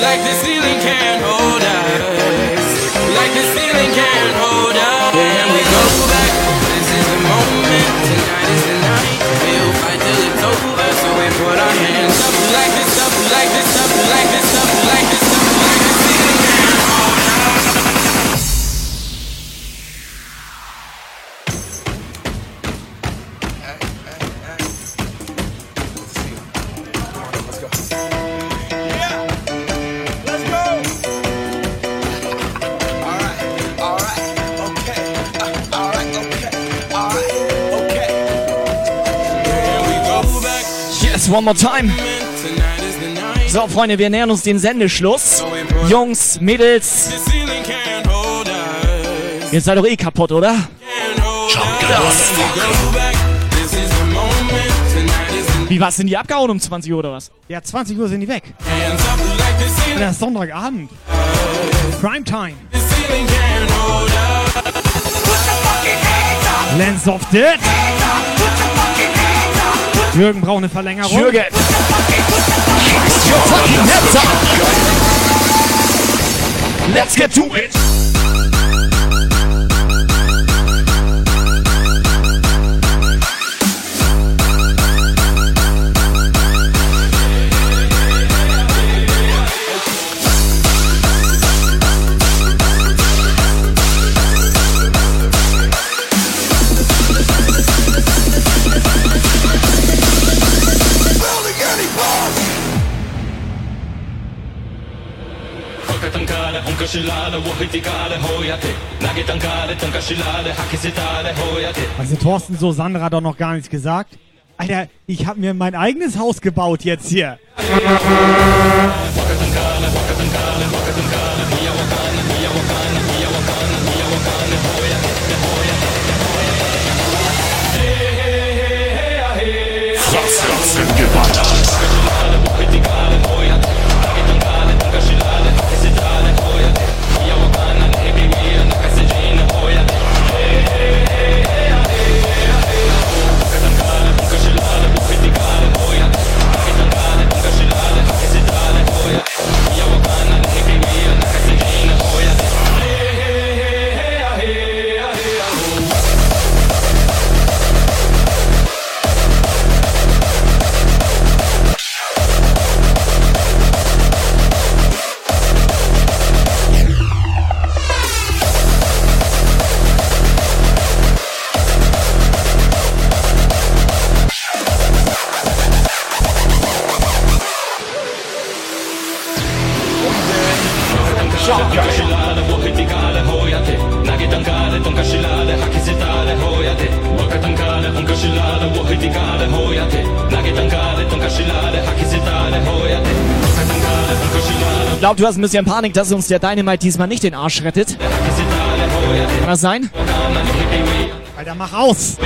like the ceiling can't one more time. So, Freunde, wir nähern uns dem Sendeschluss. Jungs, Mädels. Ihr seid doch eh kaputt, oder? Wie war's denn die abgehauen um 20 Uhr oder was? Ja, 20 Uhr sind die weg. Und das ist Sonntagabend. Primetime. Lens of Dead. Jürgen braucht eine Verlängerung. Jürgen. Let's get to it. Also Thorsten, so Sandra hat doch noch gar nichts gesagt. Alter, ich habe mir mein eigenes Haus gebaut jetzt hier. Du hast ein bisschen Panik, dass uns der Dynamite diesmal nicht den Arsch rettet. Kann das sein? Alter, mach aus!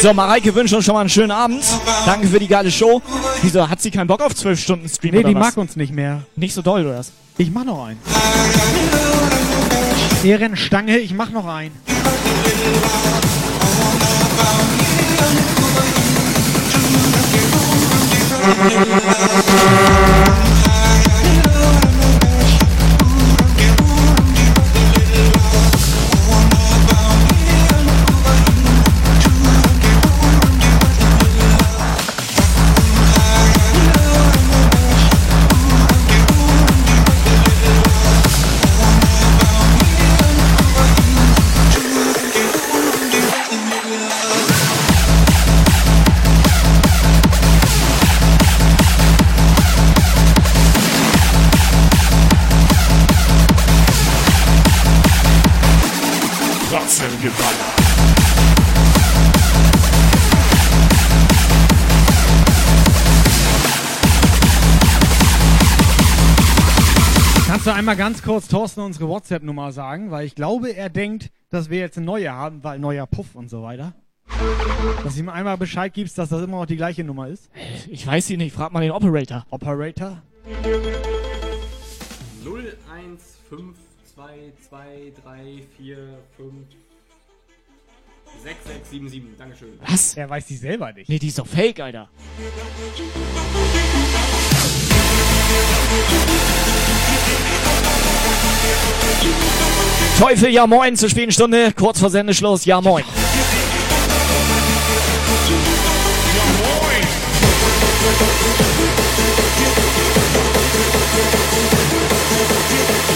So, Mareike wünscht uns schon mal einen schönen Abend. Danke für die geile Show. Wieso, hat sie keinen Bock auf 12 Stunden Stream Nee, die was? mag uns nicht mehr. Nicht so doll, oder was? Ich mach noch einen. Ehrenstange, ich mach noch einen. Ratzengeballer. Kannst du einmal ganz kurz Thorsten unsere WhatsApp-Nummer sagen? Weil ich glaube, er denkt, dass wir jetzt eine neue haben, weil neuer Puff und so weiter. Dass du ihm einmal Bescheid gibst, dass das immer noch die gleiche Nummer ist. Ich weiß sie nicht, frag mal den Operator. Operator? 0, 1, 5, 2, 2, 3, 4, 5, 6, 6, 7, 7. Dankeschön. Was? Er weiß die selber nicht. Nee, die ist doch fake, Alter. Teufel, ja moin zur späten Stunde, kurz vor Sendeschluss, ja moin. WhatsApp Message.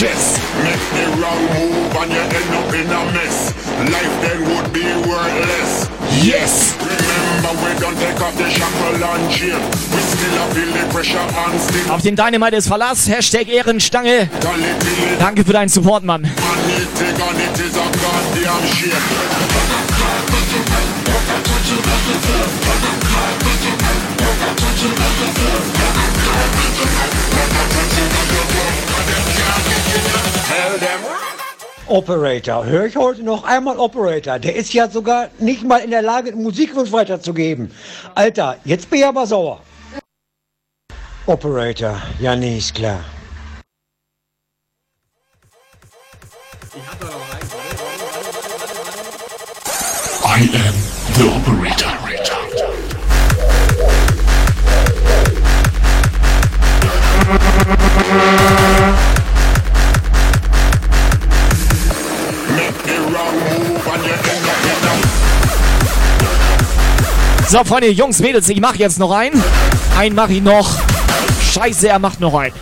chess. Make the wrong move and you end up in a mess. Life then would be worthless. Yes. Remember we don't take off the shackle and chain. We still feel the pressure and still Auf den Dynamite ist Verlass, Hashtag Ehrenstange. Danke für deinen Support, Mann. Operator. Höre ich heute noch einmal Operator. Der ist ja sogar nicht mal in der Lage, einen Musikwunsch weiterzugeben. Alter, jetzt bin ich aber sauer. Operator. Ja, nee, ist klar. I am the operator. So, Freunde, Jungs, Mädels, ich mach jetzt noch einen. Einen mach ich noch. Scheiße, er macht noch einen.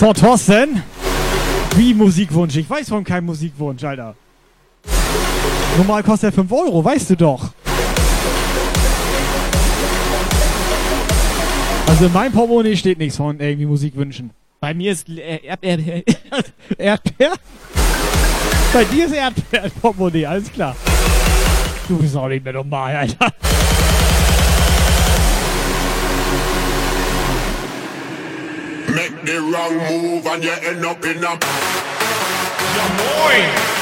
So, Thorsten. Wie Musikwunsch? Ich weiß von keinem Musikwunsch, Alter. Normal kostet er 5 Euro, weißt du doch. Also in meinem Portemonnaie steht nichts von irgendwie Musikwünschen. Bei mir ist äh, Erdbeer. (laughs) Erdbeer? Bei dir ist Erdbeer Portemonnaie, alles klar. Du bist auch nicht mehr normal, Alter. The wrong move and you end up in a. Ja moin!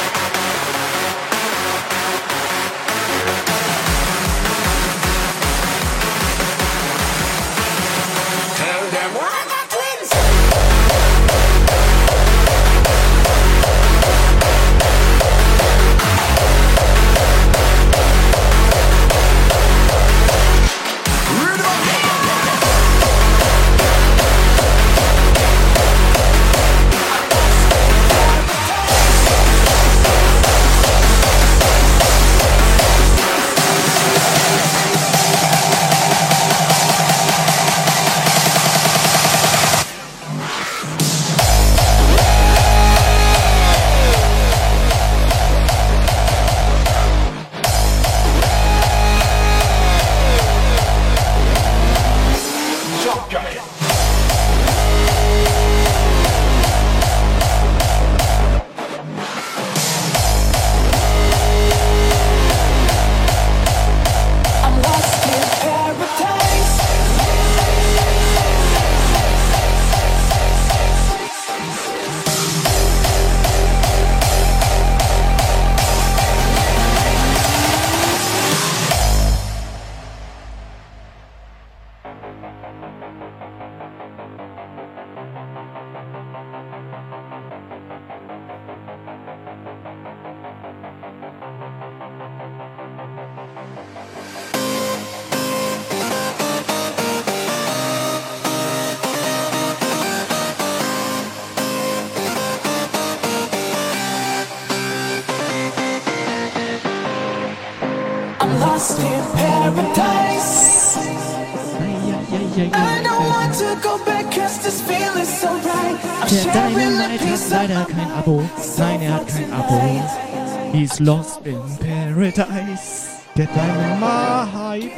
He's lost in paradise. Der Dynamite.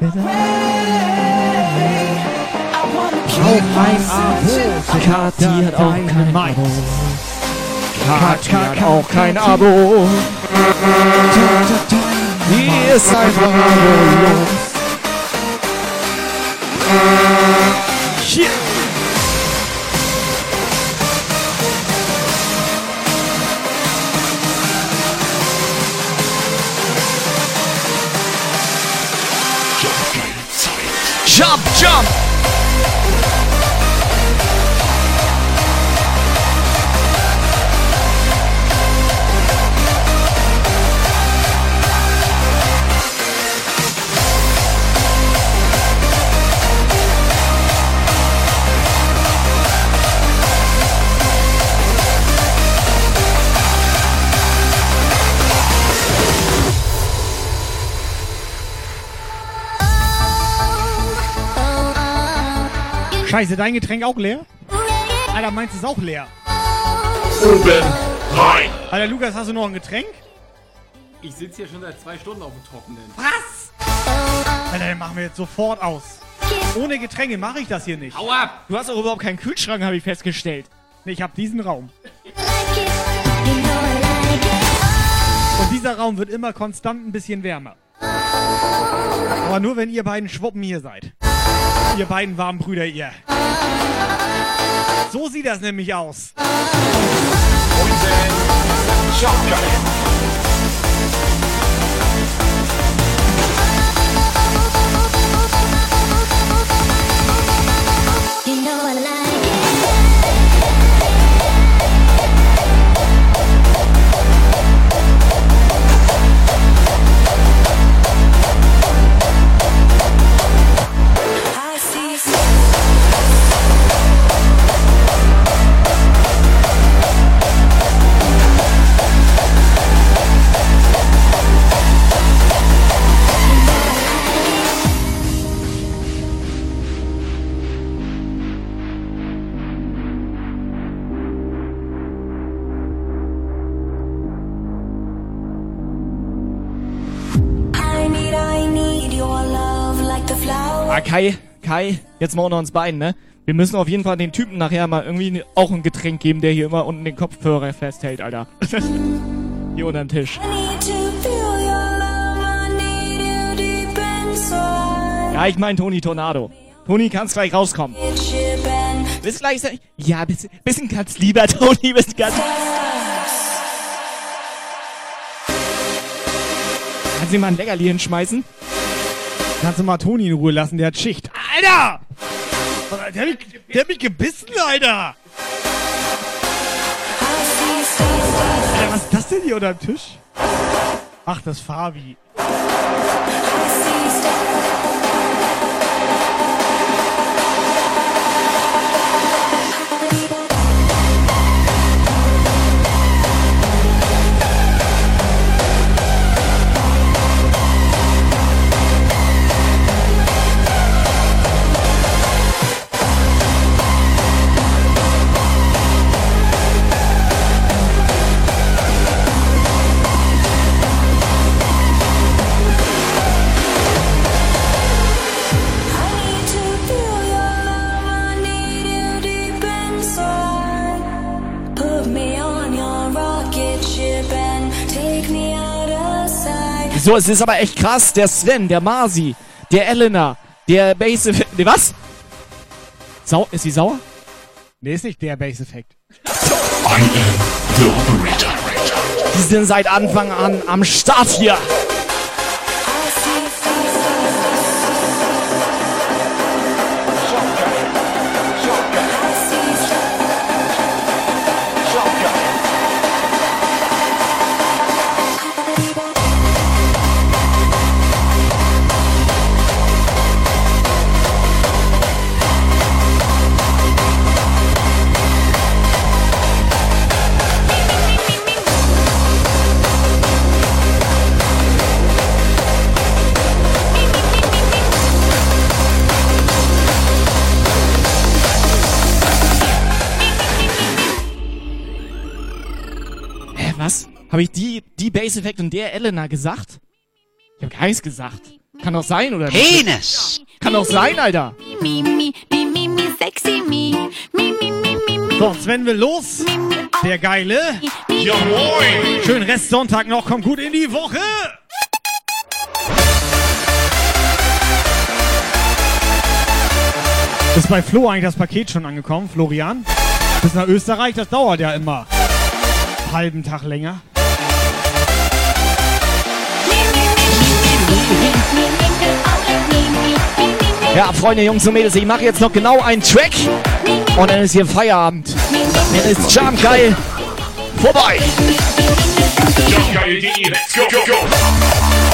Der Auch kein Abo. Kati hat auch kein Abo. Kati hat auch kein Abo. Die ist einfach abolos. Jump, Scheiße, dein Getränk auch leer? Alter, meins ist auch leer. Oben rein. Alter, Lukas, hast du noch ein Getränk? Ich sitze hier schon seit zwei Stunden auf dem Trockenen. Was? Alter, den machen wir jetzt sofort aus. Ohne Getränke mache ich das hier nicht. Hau ab! Du hast auch überhaupt keinen Kühlschrank, habe ich festgestellt. Nee, ich habe diesen Raum. Und dieser Raum wird immer konstant ein bisschen wärmer. Aber nur, wenn ihr beiden Schwuppen hier seid. Ihr beiden warmen Brüder, ihr. So sieht das nämlich aus. You know I like Kai, Kai, jetzt mal unter uns beiden, ne? Wir müssen auf jeden Fall den Typen nachher mal irgendwie auch ein Getränk geben, der hier immer unten den Kopfhörer festhält, Alter. (laughs) hier unter dem Tisch. Ja, ich mein Toni Tornado. Toni, kannst gleich rauskommen. Bis gleich. sein- Ja, bisschen, bisschen ganz lieber, Toni, bisschen ganz. Kannst du mal ein Leckerli hinschmeißen? Kannst du mal Toni in Ruhe lassen, der hat Schicht. Alter! Der hat mich, der hat mich gebissen, Alter! Alter, was ist das denn hier unter dem Tisch? Ach, das Fabi. So, es ist aber echt krass. Der Sven, der Marsi, der Elena, der Base. Ne, was? Sau ist sie sauer? Nee, ist nicht der Base-Effekt. I am the operator. Die sind seit Anfang an am Start hier. Habe ich die, die Base-Effekt und der Elena gesagt? Ich habe gar nichts gesagt. Kann doch sein, oder? nicht? Penis! Kann doch sein, Alter. So, Sven will los. Der Geile. Ja moin! Schön Rest Sonntag noch. Kommt gut in die Woche. Ist bei Flo eigentlich das Paket schon angekommen, Florian? Bis nach Österreich, das dauert ja immer. Einen halben Tag länger. Ja, Freunde, Jungs und Mädels, ich mache jetzt noch genau einen Track und dann ist hier Feierabend. Dann ist Charm geil vorbei. Jumpgeil.de, let's go, go, go!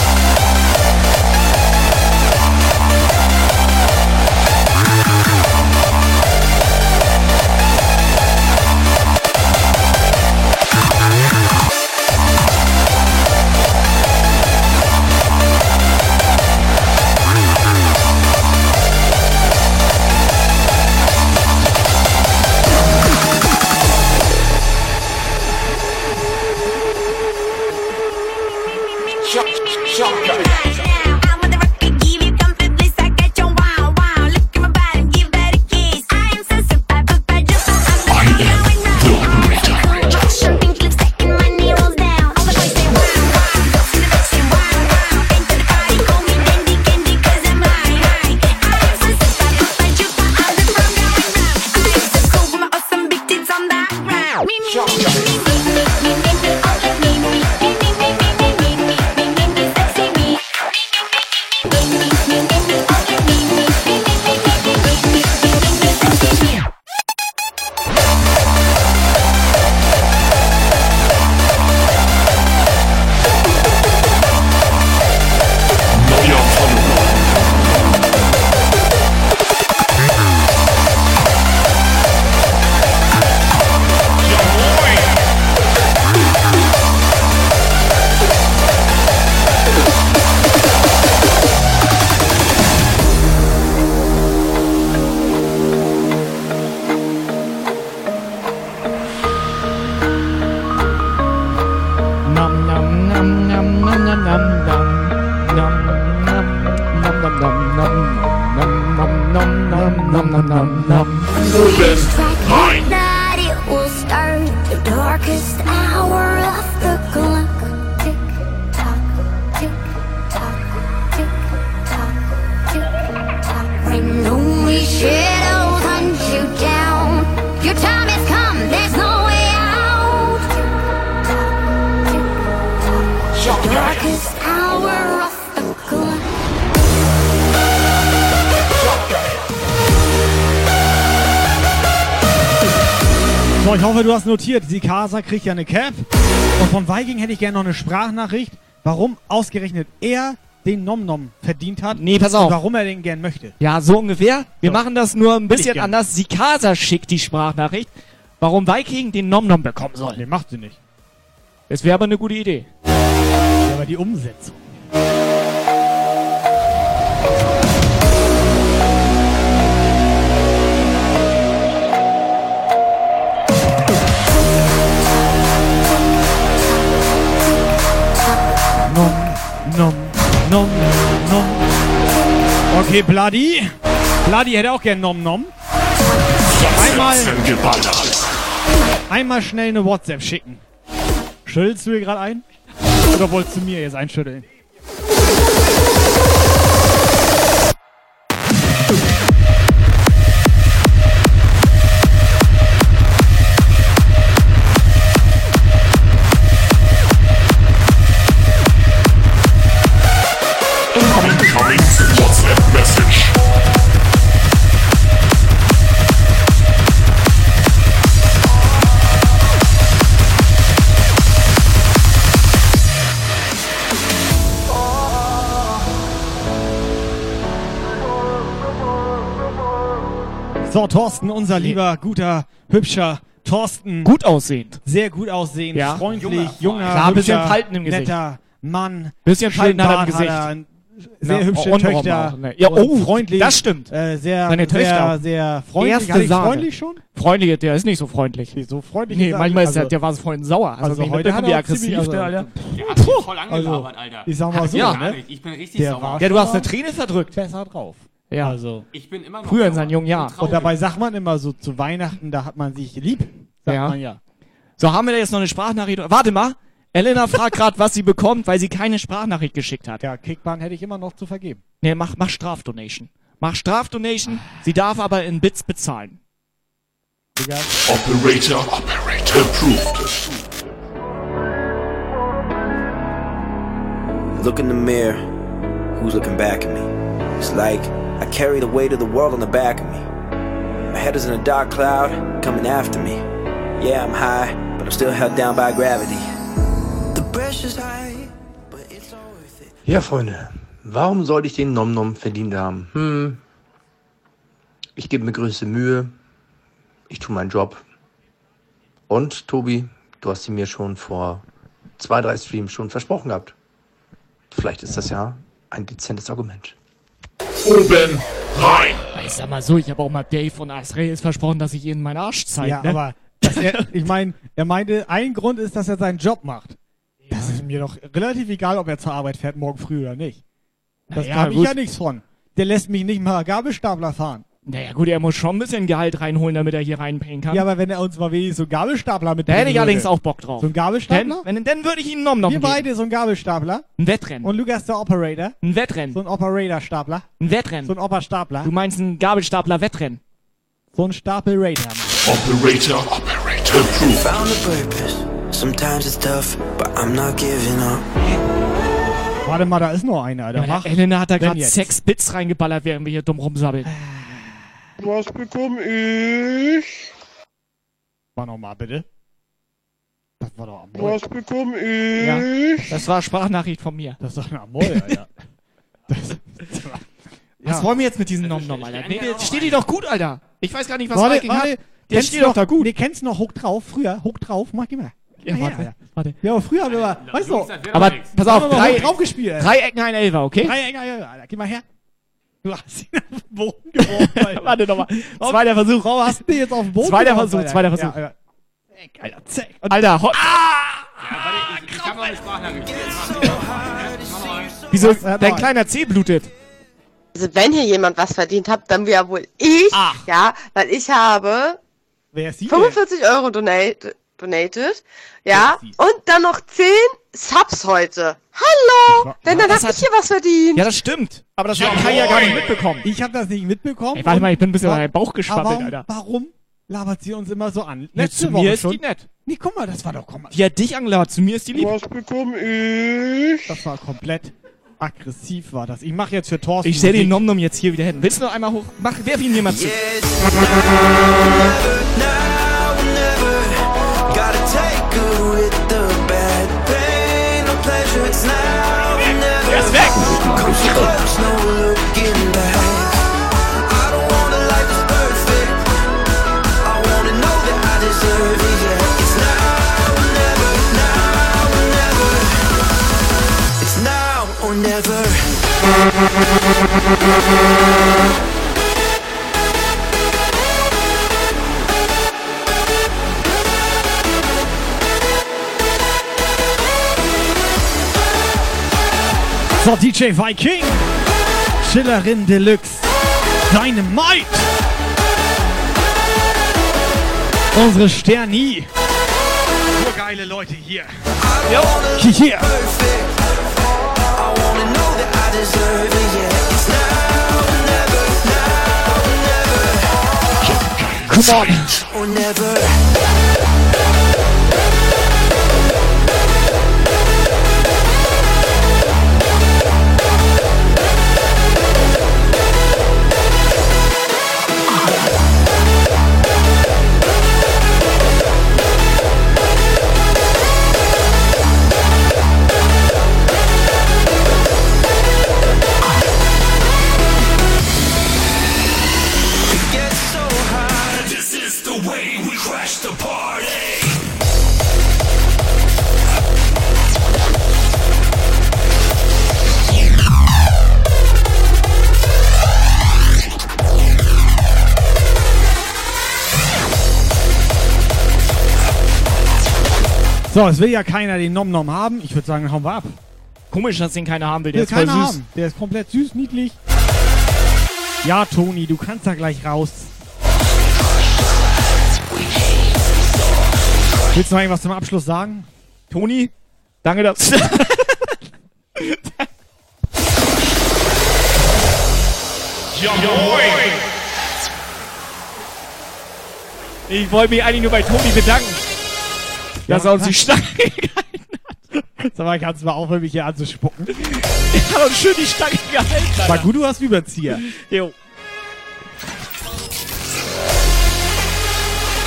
So, ich hoffe, du hast notiert. Sikasa kriegt ja eine Cap. Und von Viking hätte ich gerne noch eine Sprachnachricht, warum ausgerechnet er den Nom Nom verdient hat. Nee, pass Und auf. warum er den gern möchte. Ja, so ungefähr. Wir machen das nur ein bisschen anders. Sikasa schickt die Sprachnachricht, warum Viking den Nom Nom bekommen soll. Nee, macht sie nicht. Das wäre aber eine gute Idee. Ja, aber die Umsetzung. Nom, nom. Okay, Bloody. Bloody hätte auch gern Nom Nom. Einmal, einmal schnell eine WhatsApp schicken. Schüttelst du hier gerade ein? Oder wolltest du mir jetzt einschütteln? So, Thorsten, unser lieber, guter, hübscher Thorsten. Gut aussehend. Sehr gut aussehend, Ja. freundlich, junger, Klar, bisschen hübscher, Falten im Gesicht. netter Mann. Bisschen Schönen Falten hat er im Bart Gesicht. er, sehr Ja, hübsche Untenrum Töchter. auch, ne. Ja, und oh, freundlich. das stimmt. Äh, sehr, Seine sehr, Töchter. sehr freundlich. Erste Hatte ich Sahne. freundlich schon? Freundlich, der ist nicht so freundlich. so freundlich Nee, er- manchmal ist der, also- der war so vorhin sauer. Also du nicht heute hat wie er auch aggressiv ziemlich- der, also- Alter. Der hat mich voll angelabert, Alter. Ich sag mal Hat so, mich ne? nicht. Ich bin richtig Der sauer. war Ja, du hast eine Träne verdrückt. besser drauf. Ja. Also. Ich bin immer noch Früher in seinen jungen Jahren. Und dabei sagt man immer so, zu Weihnachten, da hat man sich lieb. Sagt Ja. man ja. So, haben wir da jetzt noch eine Sprachnachricht? Warte mal. Elena fragt gerade, was sie bekommt, weil sie keine Sprachnachricht geschickt hat. Ja, Kickbahn hätte ich immer noch zu vergeben. Nee, mach, mach Strafdonation. Mach Strafdonation. Sie darf aber in Bits bezahlen. Operator, Operator approved. Look in the mirror, who's looking back at me? It's like I carry the weight of the world on the back of me. My head is in a dark cloud, coming after me. Yeah, I'm high, but I'm still held down by gravity. The pressure's high, but it's all worth it. Ja, Freunde, warum sollte ich den Nom Nom verdient haben? Hm, ich gebe mir größte Mühe, ich tue meinen Job. Und, Tobi, du hast ihn mir schon vor zwei, drei Streams schon versprochen gehabt. Vielleicht ist das ja ein dezentes Argument. Oben rein. Ich sag mal so, ich habe auch mal Dave von Israels versprochen, dass ich ihnen meinen Arsch zeige. Ja, ne? aber dass er, ich meine, er meinte, ein Grund ist, dass er seinen Job macht. Das ist mir doch relativ egal, ob er zur Arbeit fährt, morgen früh oder nicht. Das Naja, habe ich ja nichts von. Der lässt mich nicht mal Gabelstapler fahren. Naja, gut, er muss schon ein bisschen Gehalt reinholen, damit er hier reinbringen kann. Ja, aber wenn er uns mal wenigstens so einen Gabelstapler mit da hätte ich allerdings auch Bock drauf. So ein Gabelstapler? Denn, wenn, dann würde ich ihn Nom Nom Wir geben. beide so ein Gabelstapler. Ein Wettrennen. Und Lukas der Operator. Ein Wettrennen. So ein Operator-Stapler. Ein Wettrennen. So ein Operstapler. Du meinst ein Gabelstapler-Wettrennen. So ein Stapel Raider. Operator, Operator approved. Found a purpose. Sometimes it's tough, but I'm not giving up. Warte mal, da ist noch einer, Alter. Ja, Mach. der Elena hat da gerade sechs Bits reingeballert, während wir hier dumm rumsabbeln. Was bekomme ich? War noch mal, bitte. Das war doch am Was bekomme ich? Ja, das war Sprachnachricht von mir. Das ist doch ein Amol, Alter. Das, Was wollen wir jetzt mit diesem Nom Nom, Alter? Nee, der steht dir doch gut, Alter. Ich weiß gar nicht, was warte, Viking warte. hat. Der steht doch da gut. Nee, kennst du noch hoch drauf? Früher, hoch drauf, mach geh mal. Ja, Geh mal warte, her. warte. Ja, aber früher haben wir mal, weißt du, das Aber pass auf, drei, drauf gespielt. Drei Ecken, ein Elfer, okay? Drei Ecken, Alter. Geh mal her. Du hast ihn auf den Boden geworfen. (laughs) Warte nochmal. Zweiter Versuch. Warum hast du den jetzt auf den Boden Zweiter geworfen, Versuch, zweiter Versuch. Ja, Alter. Zack, Alter, zack. Und Alter, ho Ja, warte, ich, ich eine Sprachnachricht. Noch mal. Mal. wieso? Ja, Dein kleiner C blutet. Also wenn hier jemand was verdient hat, dann wäre wohl ich. Ja, weil ich habe Wer ist sie 45 Euro donate, donated. Ja, und dann noch 10 Subs heute. Hallo! Denn dann das hab ich hier was verdient. Ja, das stimmt. Aber das hat Kai ja gar nicht mitbekommen. Ich habe das nicht mitbekommen. Ey, warte mal, ich bin ein bisschen an den Bauch geschwabbelt, warum, Alter. Warum labert sie uns immer so an? Ja, Letzte zu Woche mir ist schon. die nett. Nee, guck mal, das war doch, guck mal. Die hat dich angelabert, zu mir ist die lieb. Was bekomme ich? Das war komplett aggressiv war das. Ich mache jetzt für Thorsten. Ich stell den. Nom-Nom jetzt hier wieder hin. Willst du noch einmal hoch? Mach, werf ihn mir mal zu. Gotta take good with the bad. Pain or pleasure, it's now or never. Erst weg! Come so close, no looking back. I don't want a life that's perfect. I wanna know that I deserve it. Yeah, it's now or never, now or never. It's now or never. So, DJ Viking. Schillerin Deluxe. Dynamite. Unsere Sterni. Nur geile Leute hier. Hier, hier. I wanna So, es will ja keiner den Nom Nom haben. Ich würde sagen, hauen wir ab. Komisch, dass den keiner haben will. Der Will ist voll süß. haben. Der ist komplett süß, niedlich. Ja, Toni, du kannst da gleich raus. Willst du noch irgendwas zum Abschluss sagen? Toni, danke, dass. Ja, (laughs) moin. Ich wollte mich eigentlich nur bei Toni bedanken. Dass er uns die (laughs) Stange Sag mal, kannst du mal aufhören, mich hier anzuspucken? Er hat uns schön die Stange gehalten. War Alter. gut, du hast Überzieher. Jo.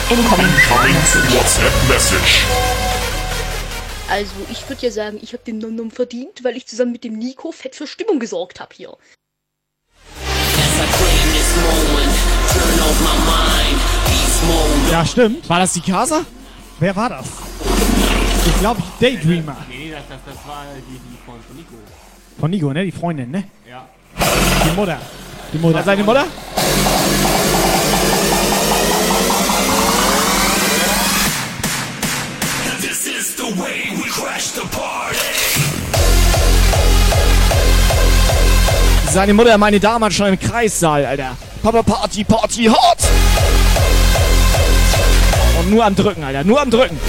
Incoming WhatsApp Message. Also, ich würde ja sagen, ich habe den Nom-Nom verdient, weil ich zusammen mit dem Nico fett für Stimmung gesorgt habe hier. Ja, stimmt. War das die Casa? Wer war das? Ich glaube, Daydreamer. Nee, nee, das, das, das war die, die von, von Nico. Von Nico, ne? Die Freundin, ne? Ja. Die Mutter. Die Mutter. Seine Mutter? This is the way we crash the party. Seine Mutter, meine Dame, hat schon im Kreissaal, Alter. Papa Party, Party, hot! Und nur am Drücken, Alter. Nur am Drücken.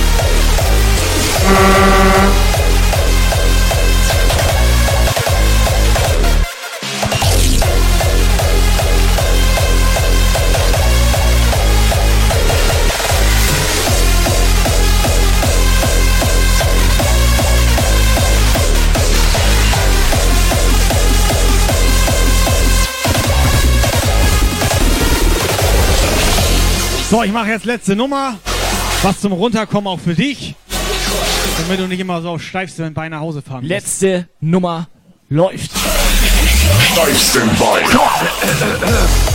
So, ich mache jetzt letzte Nummer. Was zum Runterkommen auch für dich. Damit du nicht immer so steifst, wenn bei nach Hause fahren musst. Letzte Nummer läuft. Steif Standby. Incoming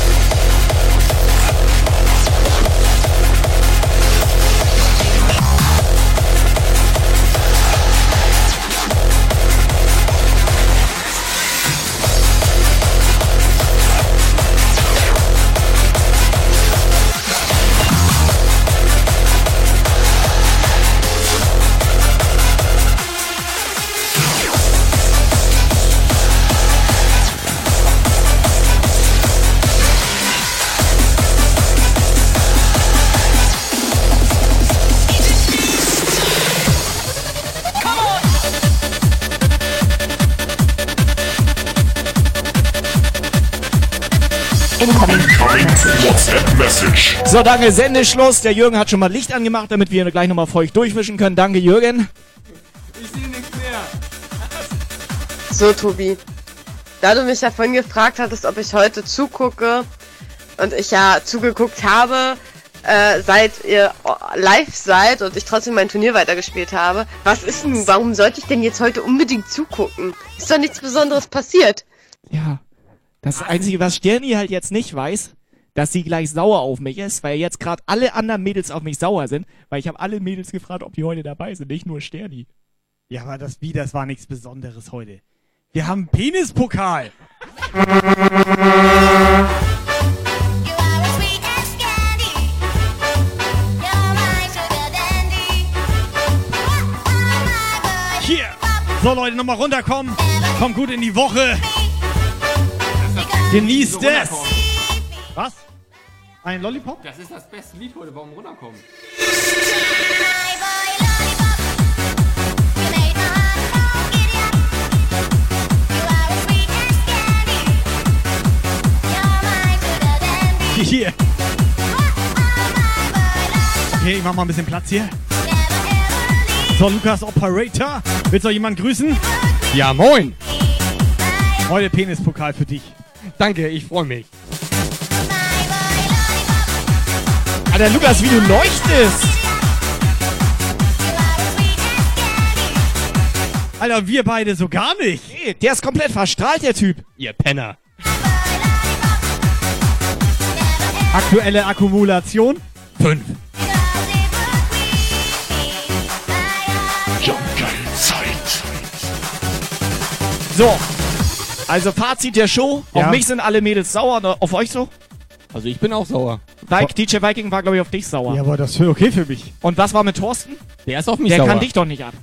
So, danke, Sendeschluss. Der Jürgen hat schon mal Licht angemacht, damit wir gleich nochmal feucht durchwischen können. Danke, Jürgen. Ich sehe nichts mehr. So, Tobi. Da du mich ja vorhin gefragt hattest, ob ich heute zugucke und ich ja zugeguckt habe, äh, seit ihr live seid und ich trotzdem mein Turnier weitergespielt habe, was ist nun? Warum sollte ich denn jetzt heute unbedingt zugucken? Ist doch nichts Besonderes passiert. Ja. Das Einzige, was Sterni halt jetzt nicht weiß, dass sie gleich sauer auf mich ist, weil jetzt gerade alle anderen Mädels auf mich sauer sind, weil ich habe alle Mädels gefragt, ob die heute dabei sind, nicht nur Sterni. Ja, aber das wie, das war nichts Besonderes heute. Wir haben Penispokal. Hier. So Leute, nochmal runterkommen. Kommt gut in die Woche. Genießt es. Was? Ein Lollipop? Das ist das beste Lied heute, warum runterkommen? (laughs) Hier. Okay, ich mach mal ein bisschen Platz hier. So, Lukas Operator. Willst du noch jemanden grüßen? Ja, moin. Heute Penispokal für dich. Danke, ich freue mich. Alter, Lukas, wie du leuchtest. Alter, wir beide so gar nicht. Nee, der ist komplett verstrahlt, der Typ. Ihr Penner. Aktuelle Akkumulation? 5. Zeit. So. Also Fazit der Show. Ja. Auf mich sind alle Mädels sauer. ne? Auf euch so? Also ich bin auch sauer. Vik, DJ Viking war, glaube ich, auf dich sauer. Ja, aber das ist okay für mich. Und was war mit Thorsten? Der ist auf mich Der sauer. kann dich doch nicht ab.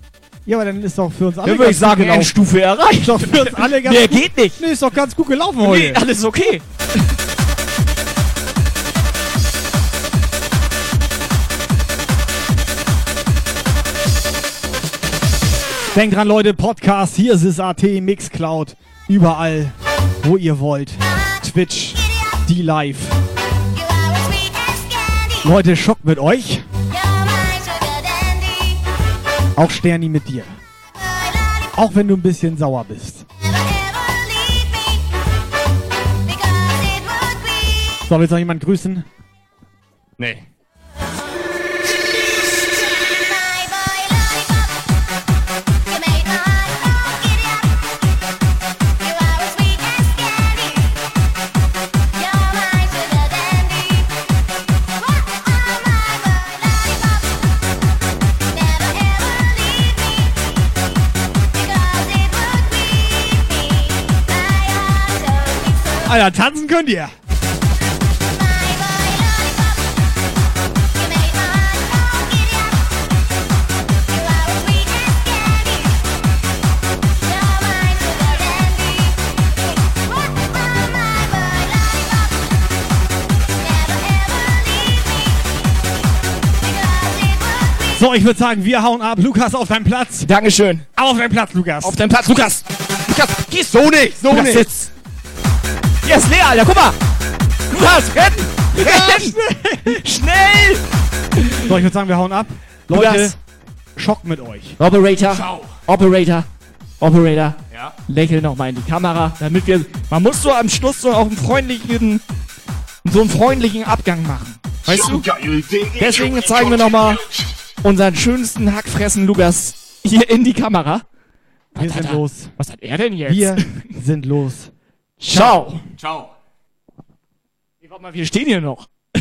Ja, aber dann ist doch für uns alle Dann würde ich sagen, gelaufen. Endstufe erreicht. Ist doch für uns alle (laughs) ganz Mehr gut. geht nicht. Nee, ist doch ganz gut gelaufen Nee, heute. alles okay. Denkt dran, Leute, Podcast, hier ist es AT, Mixcloud, überall, wo ihr wollt. Twitch, die live. Leute, Schock mit euch. Auch Sterni mit dir. Auch wenn du ein bisschen sauer bist. So, willst du noch jemanden grüßen? Nee. Alter, tanzen könnt ihr. So, ich würde sagen, wir hauen ab. Lukas, auf deinen Platz. Dankeschön. Auf deinen Platz, Lukas. Auf deinen Platz, Lukas. Lukas, gehst So nicht, so Lukas, nicht. sitz. Hier ist leer, Alter, guck mal. Lukas, rennen. Rennen. Schnell. So, ich würde sagen, wir hauen ab. Leute, Lukas. Schock mit euch. Operator. Ciao. Operator. Operator. Ja. Lächel noch mal in die Kamera, damit wir. Man muss so am Schluss so auch einen freundlichen, so einen freundlichen Abgang machen. Weißt du? Deswegen zeigen wir noch mal unseren schönsten Hackfressen Lukas hier in die Kamera. Wir Was sind er- los. Was hat er denn jetzt? Wir sind los. Ciao. Ciao. Nee, warte mal, wir stehen hier noch. (laughs)